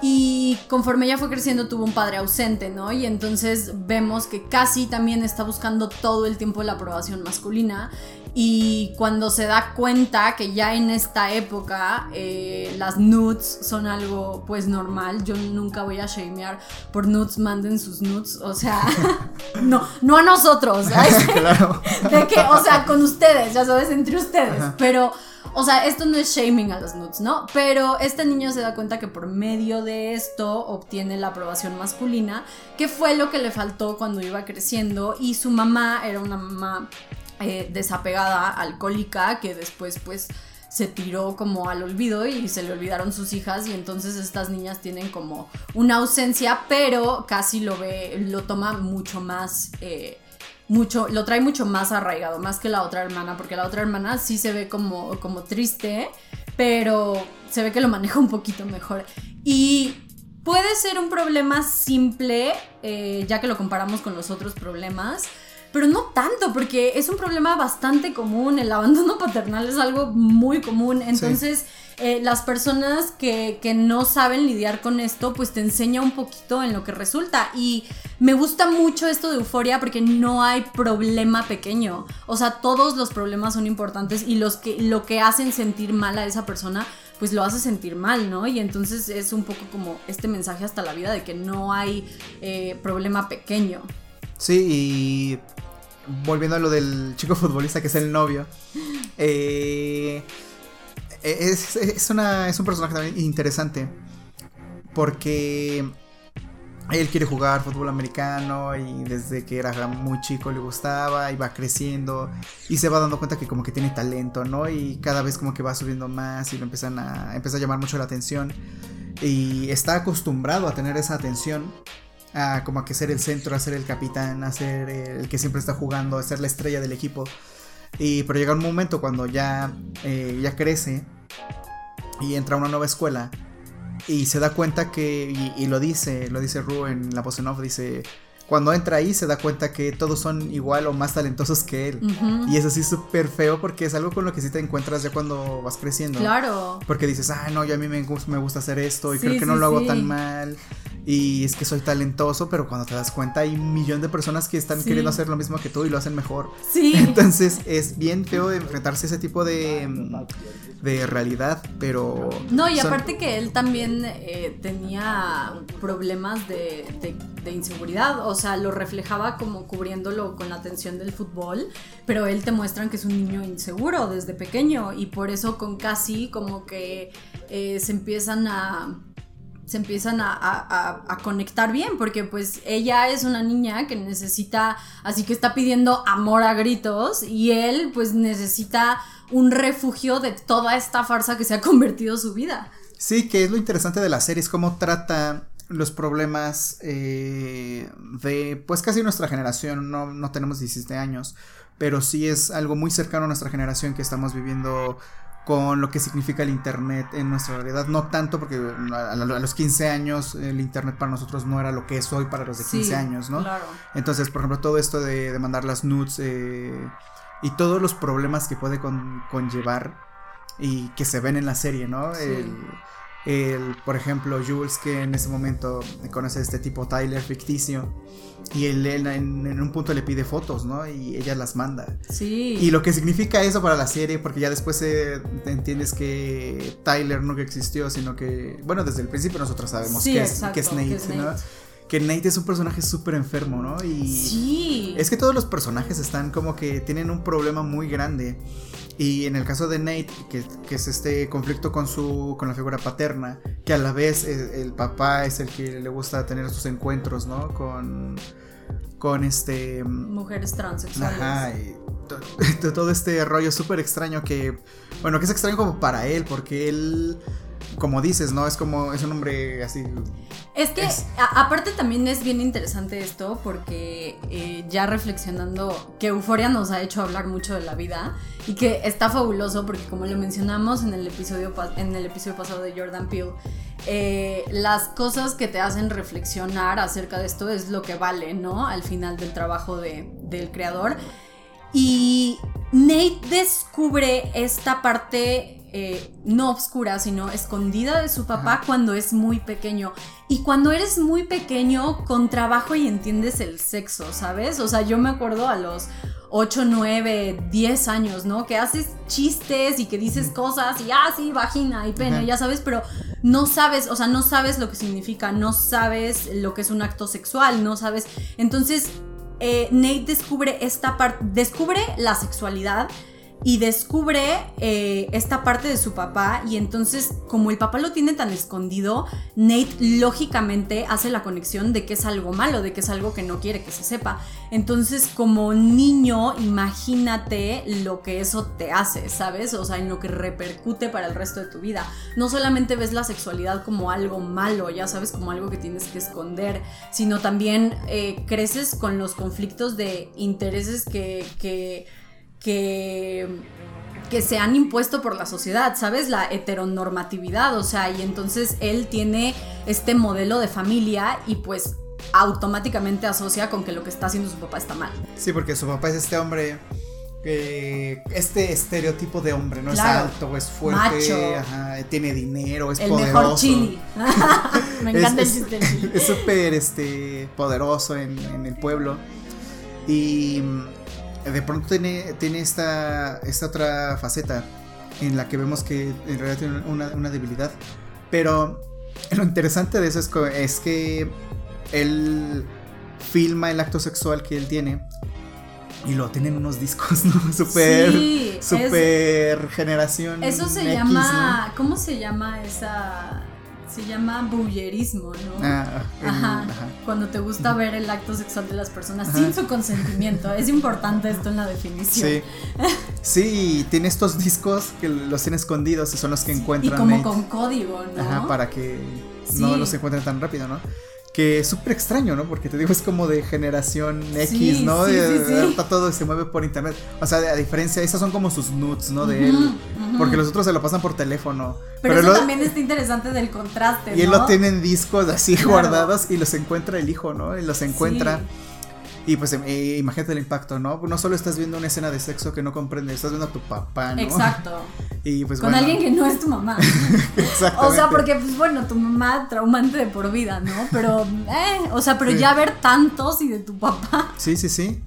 Y conforme ella fue creciendo tuvo un padre ausente, ¿no? Y entonces vemos que Cassie también está buscando todo el tiempo la aprobación masculina. Y cuando se da cuenta que ya en esta época eh, las nudes son algo pues normal, yo nunca voy a shamear por nudes, manden sus nudes, o sea, no, no a nosotros, ¿sabes? claro. De que, o sea, con ustedes, ya sabes, entre ustedes. Ajá. Pero, o sea, esto no es shaming a los nudes, ¿no? Pero este niño se da cuenta que por medio de esto obtiene la aprobación masculina, que fue lo que le faltó cuando iba creciendo. Y su mamá era una mamá eh, desapegada, alcohólica, que después, pues se tiró como al olvido y se le olvidaron sus hijas y entonces estas niñas tienen como una ausencia, pero casi lo ve, lo toma mucho más, eh, mucho, lo trae mucho más arraigado, más que la otra hermana, porque la otra hermana sí se ve como, como triste, pero se ve que lo maneja un poquito mejor. Y puede ser un problema simple, eh, ya que lo comparamos con los otros problemas. Pero no tanto, porque es un problema bastante común. El abandono paternal es algo muy común. Entonces, eh, las personas que, que no saben lidiar con esto, pues te enseña un poquito en lo que resulta. Y me gusta mucho esto de euforia porque no hay problema pequeño. O sea, todos los problemas son importantes y los que, lo que hacen sentir mal a esa persona pues lo hace sentir mal, ¿no? Y entonces es un poco como este mensaje hasta la vida de que no hay eh, problema pequeño. Sí, y volviendo a lo del chico futbolista que es el novio, eh, es, es, una, es un personaje también interesante porque él quiere jugar fútbol americano y desde que era muy chico le gustaba y va creciendo y se va dando cuenta que como que tiene talento, ¿no? Y cada vez como que va subiendo más y lo empiezan a, empieza a llamar mucho la atención y está acostumbrado a tener esa atención a como a que ser el centro, a ser el capitán, a ser el que siempre está jugando, a ser la estrella del equipo. Y pero llega un momento cuando ya, eh, ya crece y entra a una nueva escuela y se da cuenta que, y, lo dice, lo dice Ru en la voz en off, dice, cuando entra ahí se da cuenta que todos son igual o más talentosos que él. Y eso sí es súper feo porque es algo con lo que sí te encuentras ya cuando vas creciendo. Claro. Porque dices, ah, no, yo a mí me, me gusta hacer esto y creo que no lo hago tan mal. Y es que soy talentoso, pero cuando te das cuenta hay un millón de personas que están queriendo hacer lo mismo que tú y lo hacen mejor. Sí. Entonces es bien feo enfrentarse a ese tipo de, de realidad, pero... No, y aparte que él también eh, tenía problemas de, de, inseguridad, o sea, lo reflejaba como cubriéndolo con la atención del fútbol, pero él te muestran que es un niño inseguro desde pequeño y por eso con casi como que eh, se empiezan a se empiezan a, conectar bien, porque pues ella es una niña que necesita, así que está pidiendo amor a gritos, y él pues necesita un refugio de toda esta farsa que se ha convertido su vida. Sí, que es lo interesante de la serie, es cómo trata los problemas eh, de pues casi nuestra generación, no, no tenemos 17 años, pero sí es algo muy cercano a nuestra generación que estamos viviendo con lo que significa el Internet en nuestra realidad. No tanto porque a, los 15 años el Internet para nosotros no era lo que es hoy para los de 15 años, ¿no? Claro. Entonces, por ejemplo, todo esto de, mandar las nudes eh, y todos los problemas que puede conllevar y que se ven en la serie, ¿no? El, el, por ejemplo, Jules que en ese momento conoce a este tipo Tyler ficticio y él, en, un punto le pide fotos, ¿no? Y ella las manda. Sí. Y lo que significa eso para la serie, porque ya después entiendes que Tyler no que existió, sino que, bueno, desde el principio nosotros sabemos que, es, que, es, Nate, ¿no? Que Nate es un personaje súper enfermo, ¿no? Y sí. Es que todos los personajes están como que tienen un problema muy grande. Y en el caso de Nate, que, es este conflicto con su con la figura paterna, que a la vez el, papá es el que le gusta tener sus encuentros, ¿no? Con con este mujeres transexuales. Ajá, y todo este rollo súper extraño que bueno, que es extraño como para él porque él como dices, ¿no? Es como, es un hombre así. Es que, aparte también es bien interesante esto, porque eh, ya reflexionando, que Euforia nos ha hecho hablar mucho de la vida, y que está fabuloso, porque como lo mencionamos en el episodio, en el episodio pasado de Jordan Peele, eh, las cosas que te hacen reflexionar acerca de esto es lo que vale, ¿no? Al final del trabajo de, del creador. Y Nate descubre esta parte eh, no oscura, sino escondida de su papá cuando es muy pequeño. Y cuando eres muy pequeño, con trabajo y entiendes el sexo, ¿sabes? O sea, yo me acuerdo a los 8, 9, 10 años, ¿no? Que haces chistes y que dices cosas y, ah, sí, vagina y pene, ya sabes, pero no sabes, o sea, no sabes lo que significa, no sabes lo que es un acto sexual, no sabes. Entonces, eh, Nate descubre esta parte, descubre la sexualidad y descubre eh, esta parte de su papá y entonces como el papá lo tiene tan escondido, Nate lógicamente hace la conexión de que es algo malo, de que es algo que no quiere que se sepa. Entonces como niño, imagínate lo que eso te hace, ¿sabes? O sea, en lo que repercute para el resto de tu vida. No solamente ves la sexualidad como algo malo, ya sabes, como algo que tienes que esconder, sino también eh, creces con los conflictos de intereses que... que que que se han impuesto por la sociedad, ¿sabes? La heteronormatividad, o sea, y entonces él tiene este modelo de familia y pues automáticamente asocia con que lo que está haciendo su papá está mal. Sí, porque su papá es este hombre que este estereotipo de hombre, ¿no? Es alto, es fuerte, tiene dinero, es el poderoso. Mejor chili. Me encanta el chiste Es súper este, poderoso en, en el pueblo. Y de pronto tiene, tiene esta, esta otra faceta en la que vemos que en realidad tiene una, debilidad. Pero lo interesante de eso es, que él filma el acto sexual que él tiene y lo tiene en unos discos, ¿no? Super, super generación. Eso se llama, ¿cómo se llama esa? Se llama bullerismo, ¿no? Ah, ajá, Cuando te gusta ver el acto sexual de las personas sin su consentimiento. Es importante esto en la definición. Sí. sí, tiene estos discos que los tiene escondidos y son los que encuentran. Y como con código, ¿no? Ajá, para que no los encuentren tan rápido, ¿no? Que es súper extraño, ¿no? Porque te digo, es como de generación X, ¿no? Sí, sí, sí. todo se mueve por internet. O sea, a diferencia, esas son como sus nudes, ¿no? De él. Porque los otros se lo pasan por teléfono. Pero, eso también está interesante del contraste. Y él lo tiene en discos así guardados y los encuentra el hijo, ¿no? Y los encuentra. Y pues eh, imagínate el impacto, ¿no? No solo estás viendo una escena de sexo que no comprendes, estás viendo a tu papá, ¿no? Exacto. Y pues Con alguien que no es tu mamá. Exactamente. O sea, porque pues bueno, tu mamá traumante de por vida, ¿no? Pero, eh, o sea, pero ya ver tantos y de tu papá. Sí, sí, sí.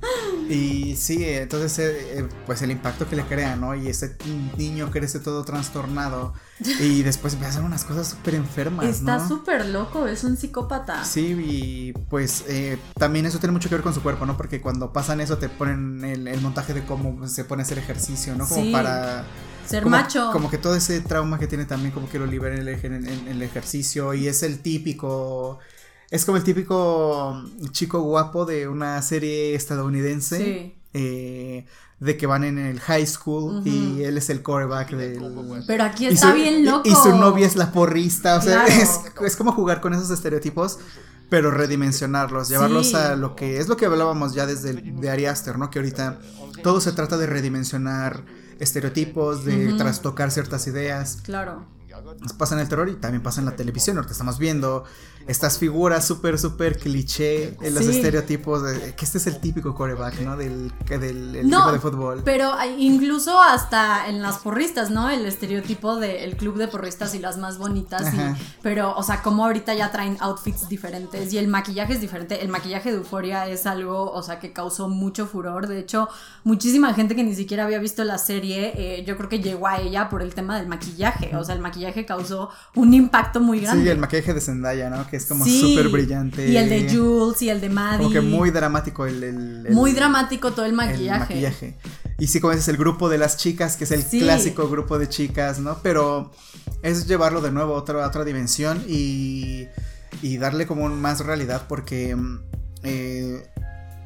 Y sí, entonces, eh, eh, pues el impacto que le crea, ¿no? Y ese niño crece todo trastornado y después empieza a hacer unas cosas súper enfermas. Está súper loco, es un psicópata. Sí, y pues eh, también eso tiene mucho que ver con su cuerpo, ¿no? Porque cuando pasan eso te ponen el, montaje de cómo se pone a hacer ejercicio, ¿no? Como para... Ser macho. Como que todo ese trauma que tiene también como que lo libera en el, en el ejercicio y es el típico es como el típico chico guapo de una serie estadounidense. Sí. Eh, de que van en el high school y él es el coreback del. Pero aquí está bien loco. Y, su novia es la porrista. O sea, es, como jugar con esos estereotipos, pero redimensionarlos, llevarlos a lo que es lo que hablábamos ya desde de Ari Aster, ¿no? Que ahorita todo se trata de redimensionar estereotipos, de trastocar ciertas ideas. Claro. Pasa en el terror y también pasa en la televisión, que estamos viendo estas figuras súper, súper cliché en los estereotipos de que este es el típico coreback, ¿no? Del, del equipo de fútbol. Pero incluso hasta en las porristas, ¿no? El estereotipo del club de porristas y las más bonitas. pero, o sea, como ahorita ya traen outfits diferentes y el maquillaje es diferente. El maquillaje de Euforia es algo, o sea, que causó mucho furor. De hecho, muchísima gente que ni siquiera había visto la serie, eh, yo creo que llegó a ella por el tema del maquillaje. O sea, el maquillaje causó un impacto muy grande. Sí, el maquillaje de Zendaya, ¿no? Que es como súper brillante. Y el de Jules y el de Maddie. Como que muy dramático el. muy dramático todo el maquillaje. El maquillaje. Y sí, como es el grupo de las chicas, que es el clásico grupo de chicas, ¿no? Pero es llevarlo de nuevo a otra, otra dimensión y, y darle como más realidad porque mm, eh,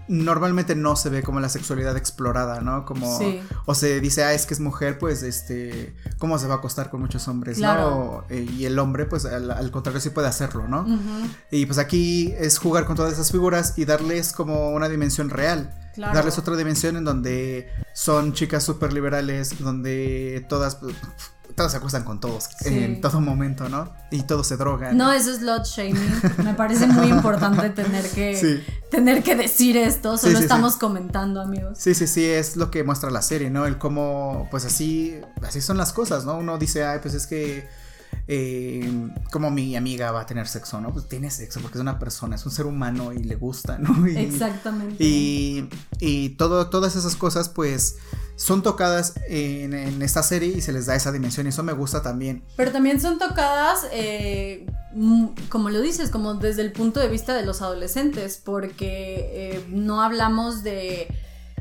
normalmente no se ve como la sexualidad explorada, ¿no? Como o se dice, ah, es que es mujer, pues este, cómo se va a acostar con muchos hombres, ¿no? Eh, y el hombre, pues al, contrario sí puede hacerlo, ¿no? Y pues aquí es jugar con todas esas figuras y darles como una dimensión real. Darles otra dimensión en donde son chicas súper liberales, donde todas todos se acuestan con todos en todo momento, ¿no? Y todos se drogan. No, eso es lot shaming. Me parece muy importante tener que, tener que decir esto. Solo estamos comentando, amigos. Sí, sí, sí, es lo que muestra la serie, ¿no? El cómo, pues así, así son las cosas, ¿no? Uno dice, ay, pues es que eh, como mi amiga va a tener sexo, ¿no? Pues tiene sexo porque es una persona, es un ser humano y le gusta, ¿no? Exactamente. Y, y todo, todas esas cosas, pues, son tocadas en, esta serie y se les da esa dimensión y eso me gusta también. Pero también son tocadas, eh, como lo dices, como desde el punto de vista de los adolescentes, porque eh, no hablamos de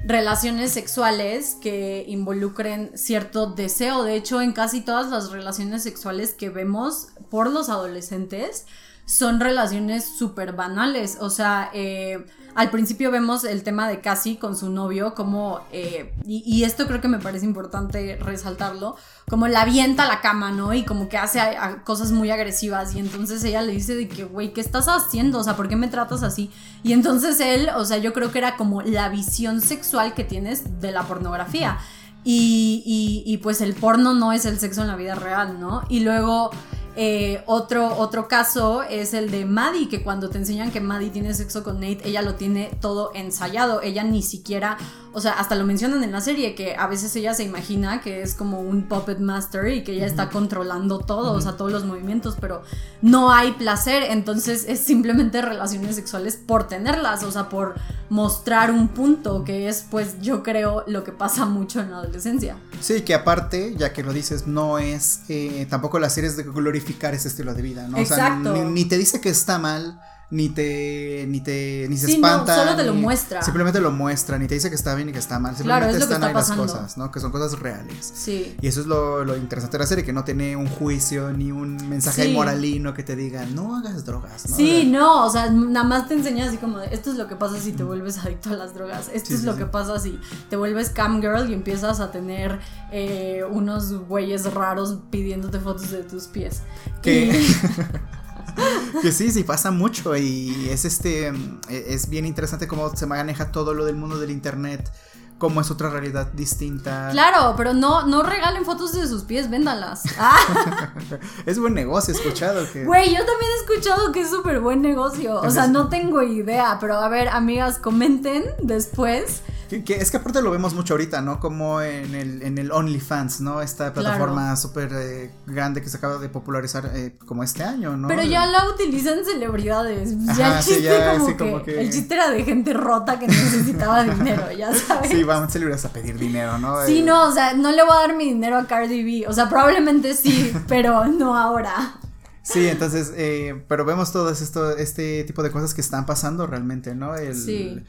relaciones sexuales que involucren cierto deseo. De hecho, en casi todas las relaciones sexuales que vemos por los adolescentes son relaciones súper banales. O sea, eh, al principio vemos el tema de Cassie con su novio, como, eh, y, esto creo que me parece importante resaltarlo, como la avienta la cama, ¿no? Y como que hace cosas muy agresivas y entonces ella le dice de que, güey, ¿qué estás haciendo? O sea, ¿por qué me tratas así? Y entonces él, o sea, yo creo que era como la visión sexual que tienes de la pornografía. Y, y, pues el porno no es el sexo en la vida real, ¿no? Y luego eh, otro, otro caso es el de Maddie, que cuando te enseñan que Maddie tiene sexo con Nate, ella lo tiene todo ensayado. Ella ni siquiera, o sea, hasta lo mencionan en la serie, que a veces ella se imagina que es como un puppet master y que ella está controlando todo, o sea, todos los movimientos, pero no hay placer, entonces es simplemente relaciones sexuales por tenerlas, o sea, por mostrar un punto, que es pues yo creo lo que pasa mucho en la adolescencia. Sí, que aparte, ya que lo dices, no es eh, tampoco las series de glorificar ese estilo de vida, ¿no? Exacto. O sea, ni, te dice que está mal, ni te ni te ni se sí, espanta. No, solo te lo muestra. Simplemente lo muestra, ni te dice que está bien ni que está mal. Simplemente claro, es están ahí las cosas, ¿no? Que son cosas reales. Sí. Y eso es lo, lo, interesante de la serie, que no tiene un juicio ni un mensaje moralino que te diga, no hagas drogas, ¿no? Sí, no, o sea, nada más te enseña así como de, esto es lo que pasa si te vuelves adicto a las drogas. Esto es lo que pasa si te vuelves cam girl y empiezas a tener eh, unos güeyes raros pidiéndote fotos de tus pies. Que que sí, sí pasa mucho y es este es bien interesante cómo se maneja todo lo del mundo del internet como es otra realidad distinta. Claro, pero no, no regalen fotos de sus pies, véndalas. Ah. es buen negocio, he escuchado que. Güey, yo también he escuchado que es súper buen negocio. O sea, no tengo idea, pero a ver, amigas, comenten después es que aparte lo vemos mucho ahorita, ¿no? Como en el, en el OnlyFans, ¿no? Esta plataforma súper eh, grande que se acaba de popularizar eh, como este año, ¿no? Pero ya la utilizan celebridades. ya el chiste como, que, El chiste era de gente rota que necesitaba dinero, ya sabes. Sí, vamos celebridades a pedir dinero, ¿no? Sí, no, o sea, no le voy a dar mi dinero a Cardi B. O sea, probablemente sí, pero no ahora. Sí, entonces, eh, pero vemos todo esto, este tipo de cosas que están pasando realmente, ¿no? El, sí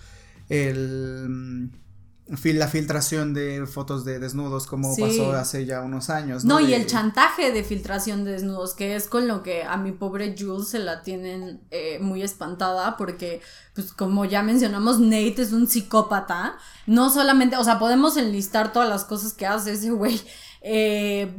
el mm, la filtración de fotos de desnudos como pasó hace ya unos años. No, y el chantaje de filtración de desnudos, que es con lo que a mi pobre Jules se la tienen eh, muy espantada, porque, pues como ya mencionamos, Nate es un psicópata. No solamente, o sea, podemos enlistar todas las cosas que hace ese güey eh,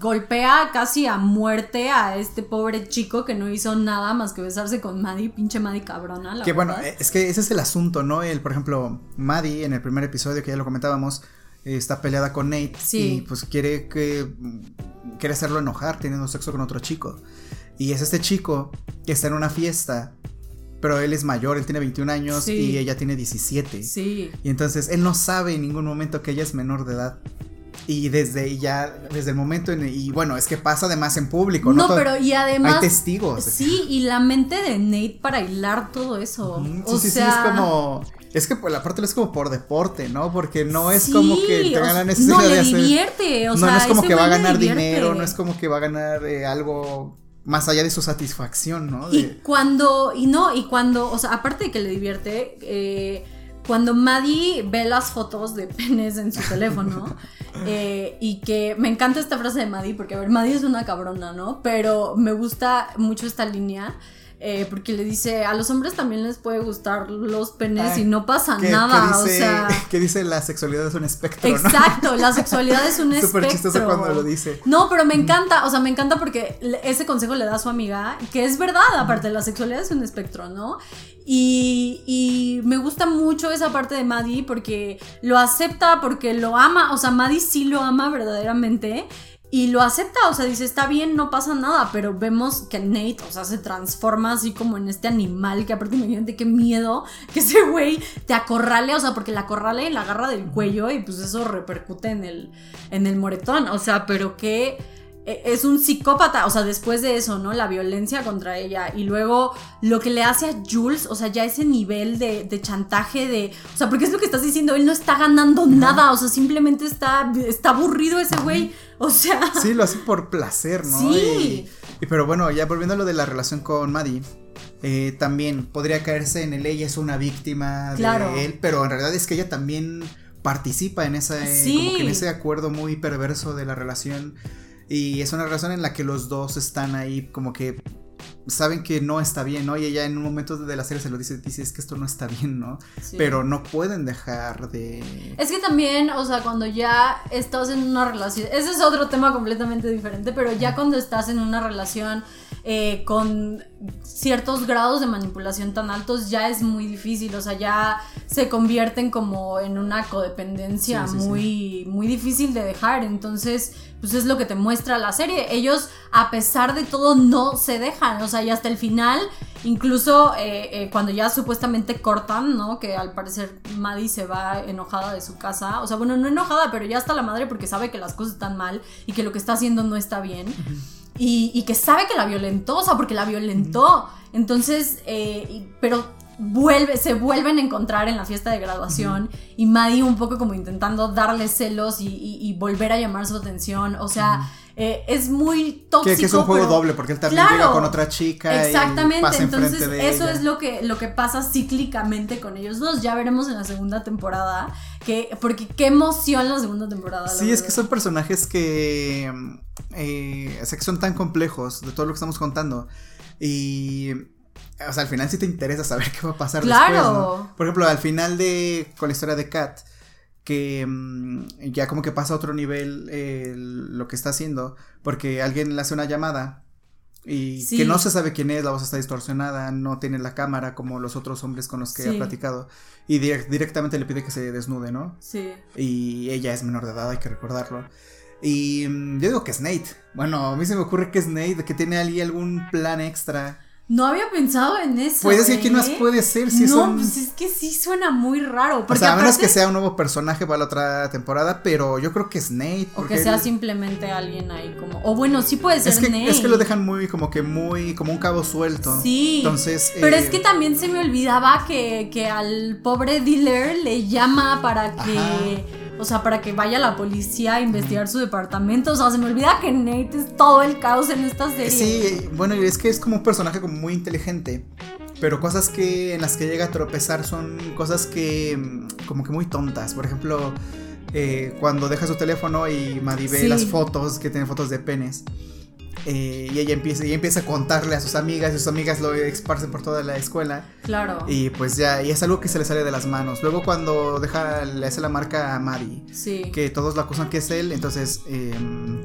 golpea casi a muerte a este pobre chico que no hizo nada más que besarse con Maddie, pinche Maddie cabrona. que bueno, es que ese es el asunto, ¿no? El, por ejemplo, Maddie en el primer episodio que ya lo comentábamos, está peleada con Nate y pues quiere que quiere hacerlo enojar teniendo sexo con otro chico. Y es este chico que está en una fiesta pero él es mayor, él tiene 21 años y ella tiene 17. Sí. Y entonces él no sabe en ningún momento que ella es menor de edad. Y desde ya, desde el momento en y bueno, es que pasa además en público, ¿no? No, pero y además. Hay testigos. Sí, y la mente de Nate para hilar todo eso. sí, sí, sí, es como. Es que la parte es como por deporte, ¿no? Porque no es como que tenga la necesidad no, le divierte, o no, sea, no es como que va a ganar dinero, no es como que va a ganar eh, algo más allá de su satisfacción, ¿no? Y cuando, y no, y cuando, o sea, aparte de que le divierte, eh, cuando Maddie ve las fotos de penes en su teléfono eh, y que me encanta esta frase de Maddie porque a ver Maddie es una cabrona no pero me gusta mucho esta línea eh, porque le dice, a los hombres también les puede gustar los penes y no pasa nada, o sea... Que dice la sexualidad es un espectro, Exacto, la sexualidad es un espectro. Súper chistoso cuando lo dice. No, pero me encanta, o sea, me encanta porque ese consejo le da a su amiga, que es verdad, aparte, la sexualidad es un espectro, ¿no? Y, y, me gusta mucho esa parte de Maddie porque lo acepta, porque lo ama, o sea, Maddie sí lo ama verdaderamente y lo acepta, o sea, dice, está bien, no pasa nada, pero vemos que Nate, o sea, se transforma así como en este animal, que aparte imagínate qué miedo que ese güey te acorrale, o sea, porque la acorrale y la agarra del cuello y pues eso repercute en el, en el moretón, o sea, pero que e, es un psicópata, o sea, después de eso, ¿no? La violencia contra ella y luego lo que le hace a Jules, o sea, ya ese nivel de, de chantaje de, o sea, porque es lo que estás diciendo, él no está ganando nada, o sea, simplemente está, está aburrido ese güey. O sea. Sí, lo hace por placer, ¿no? Sí. Y, pero bueno, ya volviendo a lo de la relación con Maddie. Eh, también podría caerse en el ella es una víctima de él, pero en realidad es que ella también participa en esa como que en ese acuerdo muy perverso de la relación y es una relación en la que los dos están ahí como que saben que no está bien, ¿no? Y ella en un momento de la serie se lo dice, dice, es que esto no está bien, ¿no? Pero no pueden dejar de... Es que también, o sea, cuando ya estás en una relación, ese es otro tema completamente diferente, pero ya cuando estás en una relación eh, con ciertos grados de manipulación tan altos, ya es muy difícil, o sea, ya se convierten como en una codependencia muy, muy difícil de dejar, entonces pues es lo que te muestra la serie. Ellos, a pesar de todo, no se dejan. O sea, y hasta el final, incluso eh, eh, cuando ya supuestamente cortan, ¿no? Que al parecer Maddie se va enojada de su casa. O sea, bueno, no enojada, pero ya está la madre porque sabe que las cosas están mal y que lo que está haciendo no está bien. Y, que sabe que la violentó, o sea, porque la violentó. Entonces, eh, pero vuelve, se vuelven a encontrar en la fiesta de graduación y Maddie un poco como intentando darle celos y, volver a llamar su atención. O sea, eh, es muy tóxico. Que, es un juego doble porque él también llega con otra chica. Exactamente, entonces eso es lo que, lo que pasa cíclicamente con ellos dos. Ya veremos en la segunda temporada. Que, porque qué emoción la segunda temporada. Sí, es que son personajes que, eh, o sea, que son tan complejos de todo lo que estamos contando. Y o sea, al final sí te interesa saber qué va a pasar claro. después, ¿no? Por ejemplo, al final de, con la historia de Kat, que mm, ya como que pasa a otro nivel lo que está haciendo, porque alguien le hace una llamada y Sí. que no se sabe quién es, la voz está distorsionada, no tiene la cámara como los otros hombres con los que Sí. ha platicado y direct- directamente le pide que se desnude, ¿no? Sí. Y ella es menor de edad, hay que recordarlo. Y mm, yo digo que es Nate. Bueno, a mí se me ocurre que es Nate, que tiene ahí algún plan extra. No había pensado en eso. Puede decir quién más ¿eh? puede ser si no, son... pues es que sí suena muy raro. O Porque sea, a menos aparte- que sea un nuevo personaje para la otra temporada, pero yo creo que es Nate. O que sea simplemente alguien ahí como. O bueno, sí puede ser es que, Nate. es que lo dejan muy, como que muy, como un cabo suelto. Sí. Entonces. Pero eh, es que también se me olvidaba que, que al pobre dealer le llama para que. O sea, para que vaya la policía a investigar su departamento. O sea, se me olvida que Nate es todo el caos en esta serie. Sí, bueno, y es que es como un personaje como muy inteligente. Pero cosas que en las que llega a tropezar son cosas que mm, como que muy tontas. Por ejemplo, eh, cuando deja su teléfono y Maddie ve Sí. las fotos, que tiene fotos de penes. Eh, y ella empieza, y empieza a contarle a sus amigas, y sus amigas lo esparcen por toda la escuela. Claro. Y pues ya, y es algo que se le sale de las manos. Luego cuando deja, le hace la marca a Maddie, sí. que todos lo acusan que es él, entonces eh,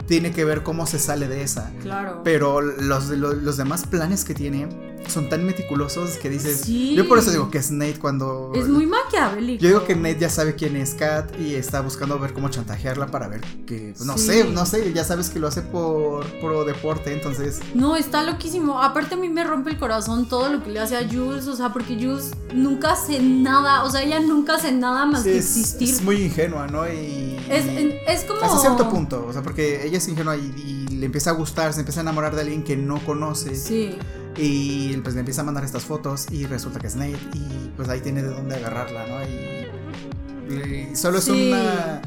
tiene que ver cómo se sale de esa. Claro. Pero los, los, los demás planes que tiene son tan meticulosos que dices. Sí. Yo por eso digo que es Nate cuando. es muy maquiavélico. Yo digo que Nate ya sabe quién es Kat y está buscando ver cómo chantajearla para ver que. pues, no Sí. sé, no sé, ya sabes que lo hace por pro deporte, entonces. No, está loquísimo. Aparte a mí me rompe el corazón todo lo que le hace a Jules. O sea, porque Jules nunca hace nada. O sea, ella nunca hace nada más sí, que es, existir. es muy ingenua, ¿no? Y. Es, es como. Hasta cierto punto, o sea, porque ella es ingenua y, y le empieza a gustar, se empieza a enamorar de alguien que no conoce. Sí. Y pues le empieza a mandar estas fotos y resulta que es Nate y pues ahí tiene de dónde agarrarla, ¿no? Y, y solo es Sí. una...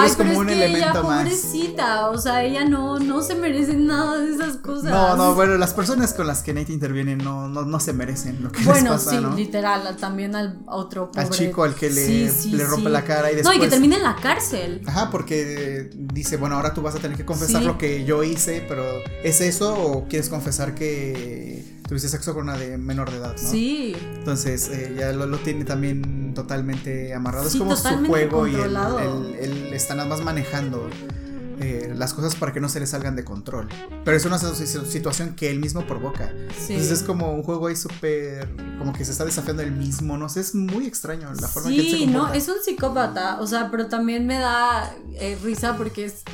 Ay, es como pero un es que elemento ella, más. pobrecita, o sea, ella no, no se merece nada de esas cosas. No, no, bueno, las personas con las que Nate interviene no, no, no se merecen lo que Bueno, les pasa, sí, ¿no? literal, también al otro pobre. Al chico al que le, Sí, sí, le rompe sí. la cara y No, después... y que termina en la cárcel. Ajá, porque dice, bueno, ahora tú vas a tener que confesar Sí. lo que yo hice, pero ¿es eso o quieres confesar que tuviste sexo con una de menor de edad, ¿no? Sí. Entonces eh, ya lo, lo tiene también totalmente amarrado. Sí, es como su juego y él, controlado. él- él está nada más manejando eh, las cosas para que no se le salgan de control. Pero es una situ- situación que él mismo provoca. Sí. Entonces es como un juego ahí súper... como que se está desafiando él mismo. No sé, es muy extraño la forma en que él se Sí, no, es un psicópata, o sea, pero también me da eh, risa porque es,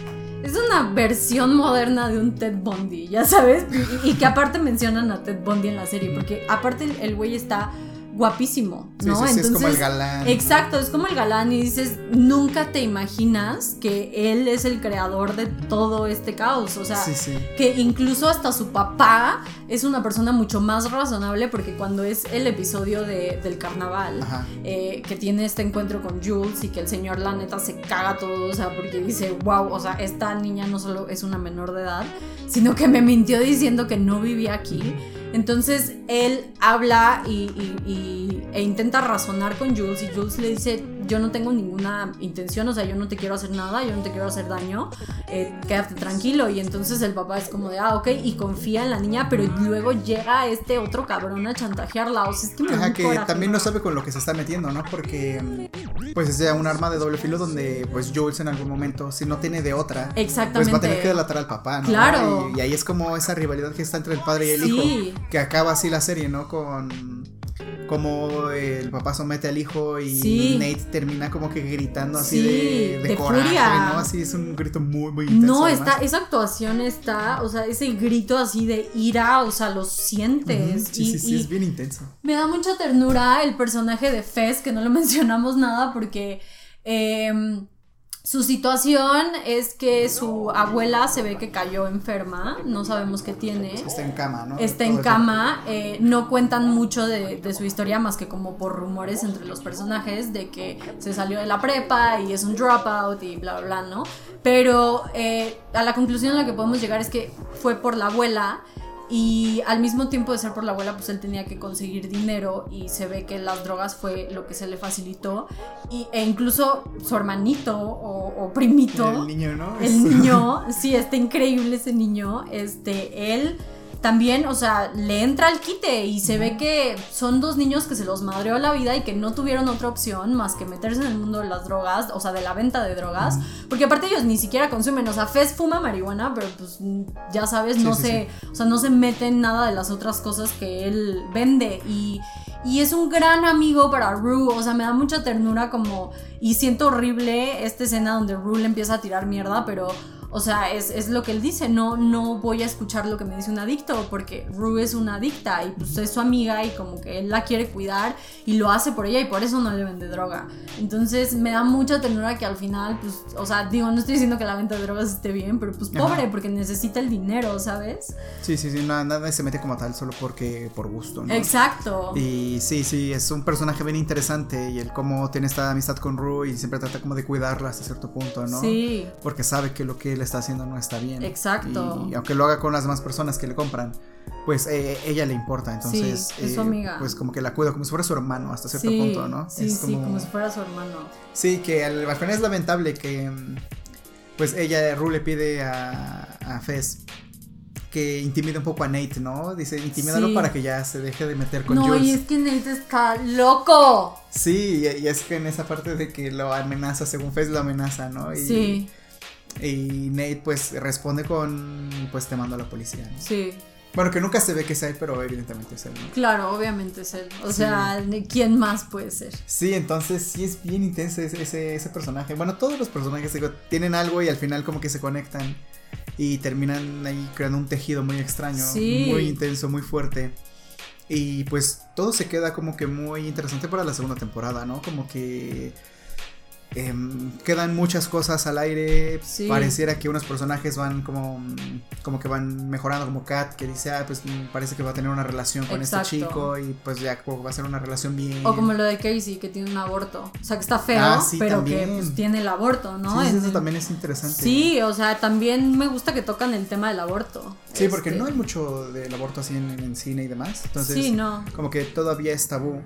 es una versión moderna de un Ted Bundy, ya sabes, y, que aparte mencionan a Ted Bundy en la serie, porque aparte el- el güey está guapísimo, Sí, ¿no? sí, sí, es como el galán. Exacto, es como el galán y dices, nunca te imaginas que él es el creador de todo este caos, o sea, que incluso hasta su papá es una persona mucho más razonable porque cuando es el episodio de- del carnaval, eh, que tiene este encuentro con Jules y que el señor la neta se caga todo, o sea, porque dice, wow, o sea, esta niña no solo es una menor de edad, sino que me mintió diciendo que no vivía aquí. Entonces él habla y, y- y- e intenta razonar con Jules y Jules le dice, yo no tengo ninguna intención, o sea, yo no te quiero hacer nada, yo no te quiero hacer daño, eh, quédate tranquilo. Y entonces el papá es como de, ah, ok, y confía en la niña, pero luego llega este otro cabrón a chantajearla, o sea, es que me Ajá, que coraje. también no sabe con lo que se está metiendo, ¿no? Porque mm, pues es ya un arma de doble filo donde pues Jules en algún momento, si no tiene de otra, Exactamente. pues va a tener que delatar al papá, ¿no? Claro. Y, y ahí es como esa rivalidad que está entre el padre y el Sí. hijo, que acaba así la serie, ¿no? Con como el papá somete al hijo y Sí. Nate termina como que gritando así Sí, de, de de coraje, furia. ¿no? Así es un grito muy, muy intenso. No, además. está, esa actuación está, o sea, ese grito así de ira, o sea, lo sientes. Sí, y, sí, sí, es bien intenso. me da mucha ternura el personaje de Fez, que no lo mencionamos nada porque em, su situación es que su abuela se ve que cayó enferma, no sabemos qué tiene. Está en cama, ¿no? Está en cama, eh, no cuentan mucho de, de su historia más que como por rumores entre los personajes de que se salió de la prepa y es un dropout y bla bla bla, ¿no? Pero eh, a la conclusión a la que podemos llegar es que fue por la abuela y al mismo tiempo de ser por la abuela pues él tenía que conseguir dinero y se ve que las drogas fue lo que se le facilitó y, e incluso su hermanito o, o primito El niño, ¿no? el niño, sí, está increíble ese niño. Este, él también, o sea, le entra al quite y se ve que son dos niños que se los madreó la vida y que no tuvieron otra opción más que meterse en el mundo de las drogas, o sea, de la venta de drogas, porque aparte ellos ni siquiera consumen, o sea, Fez fuma marihuana, pero pues ya sabes, no se, o sea, no se mete en nada de las otras cosas que él vende y y es un gran amigo para Rue, o sea, me da mucha ternura como... Y siento horrible esta escena donde Rue le empieza a tirar mierda, pero o sea, es, lo que él dice, no, no voy a escuchar lo que me dice un adicto, porque Rue es una adicta y pues es su amiga y como que él la quiere cuidar y lo hace por ella y por eso no le vende droga. Entonces me da mucha ternura que al final, pues, o sea, digo, no estoy diciendo que la venta de drogas esté bien, pero pues pobre, porque necesita el dinero, ¿sabes? Sí, sí, sí, nada, nada se mete como tal solo porque, por gusto, ¿no? Exacto. Y sí, sí, es un personaje bien interesante y él como tiene esta amistad con Rue y siempre trata como de cuidarla hasta cierto punto, ¿no? Sí. Porque sabe que lo que él está haciendo no está bien. Exacto. Y, aunque lo haga con las demás personas que le compran, pues eh, ella le importa. Entonces, sí, es su eh, amiga. pues como que la cuida como si fuera su hermano hasta cierto punto, ¿no? Sí, sí, como si fuera su hermano. Sí, que al, final es lamentable que pues ella, Ru, le pide a, a Fez que intimide un poco a Nate, ¿no? Dice, intimídalo para que ya se deje de meter con No, y es que Nate está loco. Sí, y, es que en esa parte de que lo amenaza, según Fez lo amenaza, ¿no? Y, sí. Y Nate pues responde con pues te mando a la policía. Sí. Bueno, que nunca se ve que es él, pero evidentemente es él. Claro, obviamente es él. O sea, ¿quién más puede ser? Sí, entonces sí es bien intenso ese, ese, personaje. Bueno, todos los personajes digo, tienen algo y al final como que se conectan y terminan ahí creando un tejido muy extraño, muy intenso, muy fuerte. Y pues todo se queda como que muy interesante para la segunda temporada, ¿no? Como que Em, quedan muchas cosas al aire. Pareciera que unos personajes van como, como que van mejorando, como Kat, que dice, ah, pues mm, parece que va a tener una relación con este chico y pues ya va a ser una relación bien. O como lo de Casey, que tiene un aborto. O sea, que está feo, ah, pero que pues, tiene el aborto, ¿no? Sí, eso también es interesante. Sí, o sea, también me gusta que tocan el tema del aborto. Sí, porque este no hay mucho del aborto así en, en cine y demás. Entonces, sí, no. como que todavía es tabú.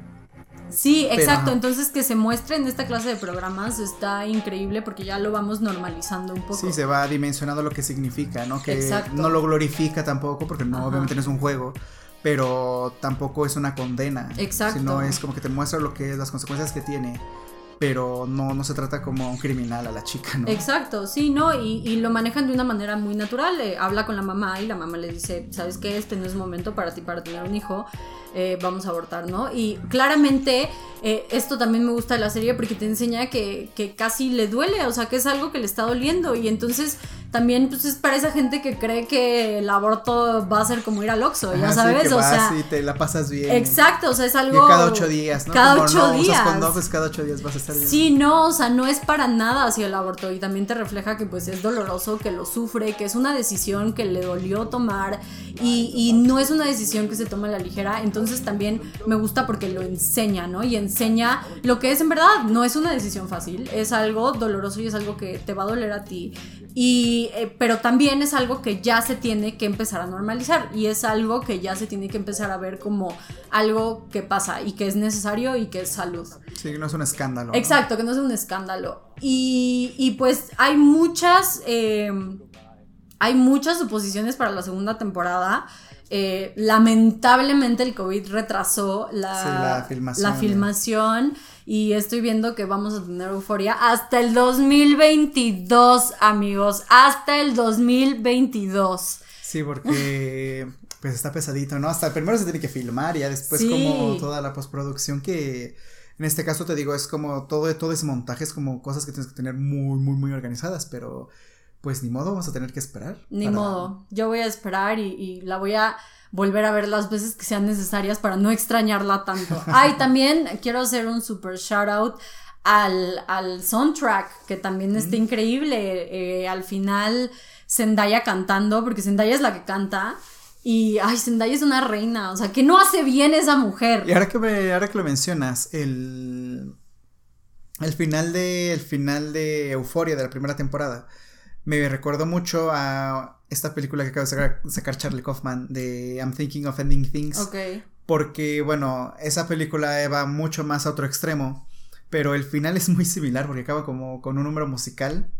Sí, exacto. Entonces que se muestre en esta clase de programas está increíble porque ya lo vamos normalizando un poco. Sí, se va dimensionando lo que significa, ¿no? Que no lo glorifica tampoco porque no, obviamente no es un juego pero tampoco es una condena. Exacto. Sino es como que te muestra lo que es, las consecuencias que tiene. Pero no, no se trata como un criminal a la chica, ¿no? Exacto, sí, ¿no? Y, lo manejan de una manera muy natural. Eh, habla con la mamá y la mamá le dice, ¿sabes qué? Este no es momento para ti para tener un hijo. Eh, vamos a abortar, ¿no? Y claramente eh, esto también me gusta de la serie porque te enseña que, casi le duele, o sea, que es algo que le está doliendo y entonces también pues es para esa gente que cree que el aborto va a ser como ir al Oxxo, ya sabes, o sea... Sí, te la pasas bien. Exacto, o sea, es algo... cada ocho días, ¿no? Cada ocho días. pues cada ocho días vas a estar bien. Sí, no, o sea, no es para nada hacia el aborto y también te refleja que pues es doloroso, que lo sufre, que es una decisión que le dolió tomar y, y no es una decisión que se toma a la ligera, entonces entonces también me gusta porque lo enseña, ¿no? Y enseña lo que es en verdad. No es una decisión fácil, es algo doloroso y es algo que te va a doler a ti. Y, eh, pero también es algo que ya se tiene que empezar a normalizar y es algo que ya se tiene que empezar a ver como algo que pasa y que es necesario y que es salud. Sí, que no es un escándalo. Exacto, que no es un escándalo. Y, y pues hay muchas... Eh, hay muchas suposiciones para la segunda temporada. Eh, lamentablemente el COVID retrasó la, filmación, y estoy viendo que vamos a tener euforia hasta el 2022, amigos, hasta el 2022. Sí, porque pues está pesadito, ¿no? Hasta primero se tiene que filmar y ya después como toda la postproducción que en este caso te digo es como todo, todo ese montaje es como cosas que tienes que tener muy, muy, muy organizadas, pero pues ni modo, vamos a tener que esperar. Ni modo, yo voy a esperar y, la voy a volver a ver las veces que sean necesarias para no extrañarla tanto. Ay, también quiero hacer un super shout out al, al soundtrack, que también está increíble. Eh, al final, Zendaya cantando, porque Zendaya es la que canta. Y, ay, Zendaya es una reina, o sea, que no hace bien esa mujer. Y ahora que, me, ahora que lo mencionas, el, el final de, el final de Euforia de la primera temporada me recuerdo mucho a esta película que acaba de sacar, Charlie Kaufman de I'm Thinking of Ending Things. Ok. Porque, bueno, esa película va mucho más a otro extremo, pero el final es muy similar porque acaba como con un número musical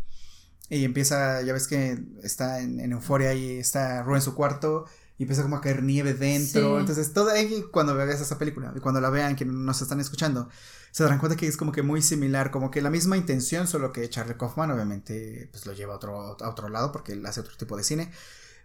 y empieza, ya ves que está en, euforia y está Ru en su cuarto y empieza como a caer nieve dentro. Entonces, todo ahí cuando veas esa película y cuando la vean, que nos están escuchando, se darán cuenta que es como que muy similar, como que la misma intención, solo que Charlie Kaufman obviamente pues lo lleva a otro, a otro lado porque él hace otro tipo de cine.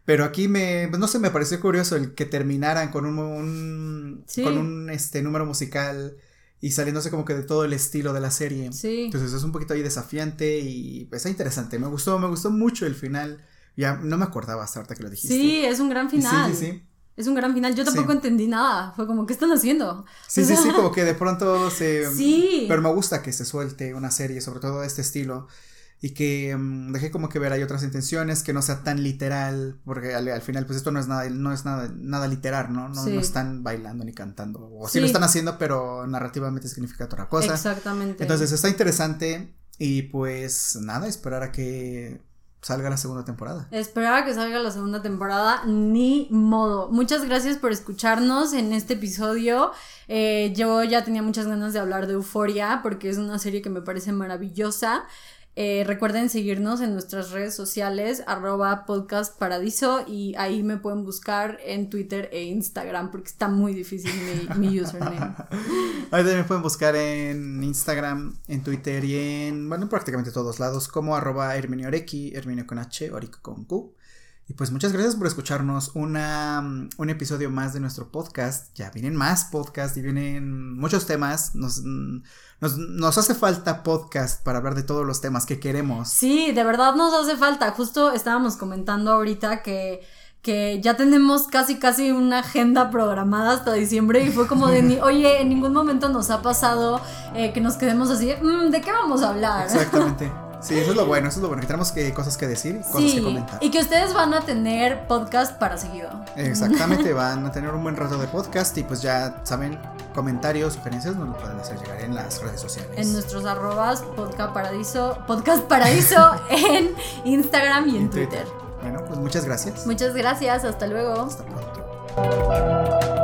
Pero aquí me, pues, no sé, me pareció curioso el que terminaran con un, con un este, número musical y saliéndose como que de todo el estilo de la serie. Sí. Entonces es un poquito ahí desafiante y pues, es interesante. Me gustó, me gustó mucho el final. Ya no me acordaba hasta ahorita que lo dijiste. Sí, es un gran final. Sí, sí, sí. Es un gran final. Yo tampoco entendí nada. Fue como, ¿qué están haciendo? Sí, sí, sí, como que de pronto se. Sí. Pero me gusta que se suelte una serie, sobre todo de este estilo. Y que um, dejé como que ver hay otras intenciones, que no sea tan literal, porque al, final pues esto no es nada, no es nada, nada literal, ¿no? No, no están bailando ni cantando. O sí. lo están haciendo, pero narrativamente significa otra cosa. Exactamente. Entonces está interesante. Y pues nada, esperar a que salga la segunda temporada. Esperaba que salga la segunda temporada, ni modo. Muchas gracias por escucharnos en este episodio. Eh, yo ya tenía muchas ganas de hablar de Euforia porque es una serie que me parece maravillosa. Eh, recuerden seguirnos en nuestras redes sociales, arroba podcast paradiso, y ahí me pueden buscar en Twitter e Instagram, porque está muy difícil mi, username. ahí también pueden buscar en Instagram, en Twitter y en, bueno, prácticamente todos lados, como arroba Herminio Herminio con H, Orico con Q. Y pues muchas gracias por escucharnos una, un episodio más de nuestro podcast. Ya vienen más podcasts y vienen muchos temas. Nos, nos, hace falta podcast para hablar de todos los temas que queremos. Sí, de verdad nos hace falta. Justo estábamos comentando ahorita que que ya tenemos casi casi una agenda programada hasta diciembre y fue como de, oye, en ningún momento nos ha pasado eh, que nos quedemos así, mm, ¿de qué vamos a hablar? Exactamente. Sí, eso es lo bueno, eso es lo bueno, que tenemos que, cosas que decir, cosas que comentar. Y que ustedes van a tener podcast para seguido. Exactamente, van a tener un buen rato de podcast y pues ya saben, comentarios, sugerencias nos lo pueden hacer llegar en las redes sociales. En nuestros arrobas, podcast paradiso, podcast paradiso en Instagram y en, Twitter. Bueno, pues muchas gracias. Muchas gracias, hasta luego. Hasta pronto.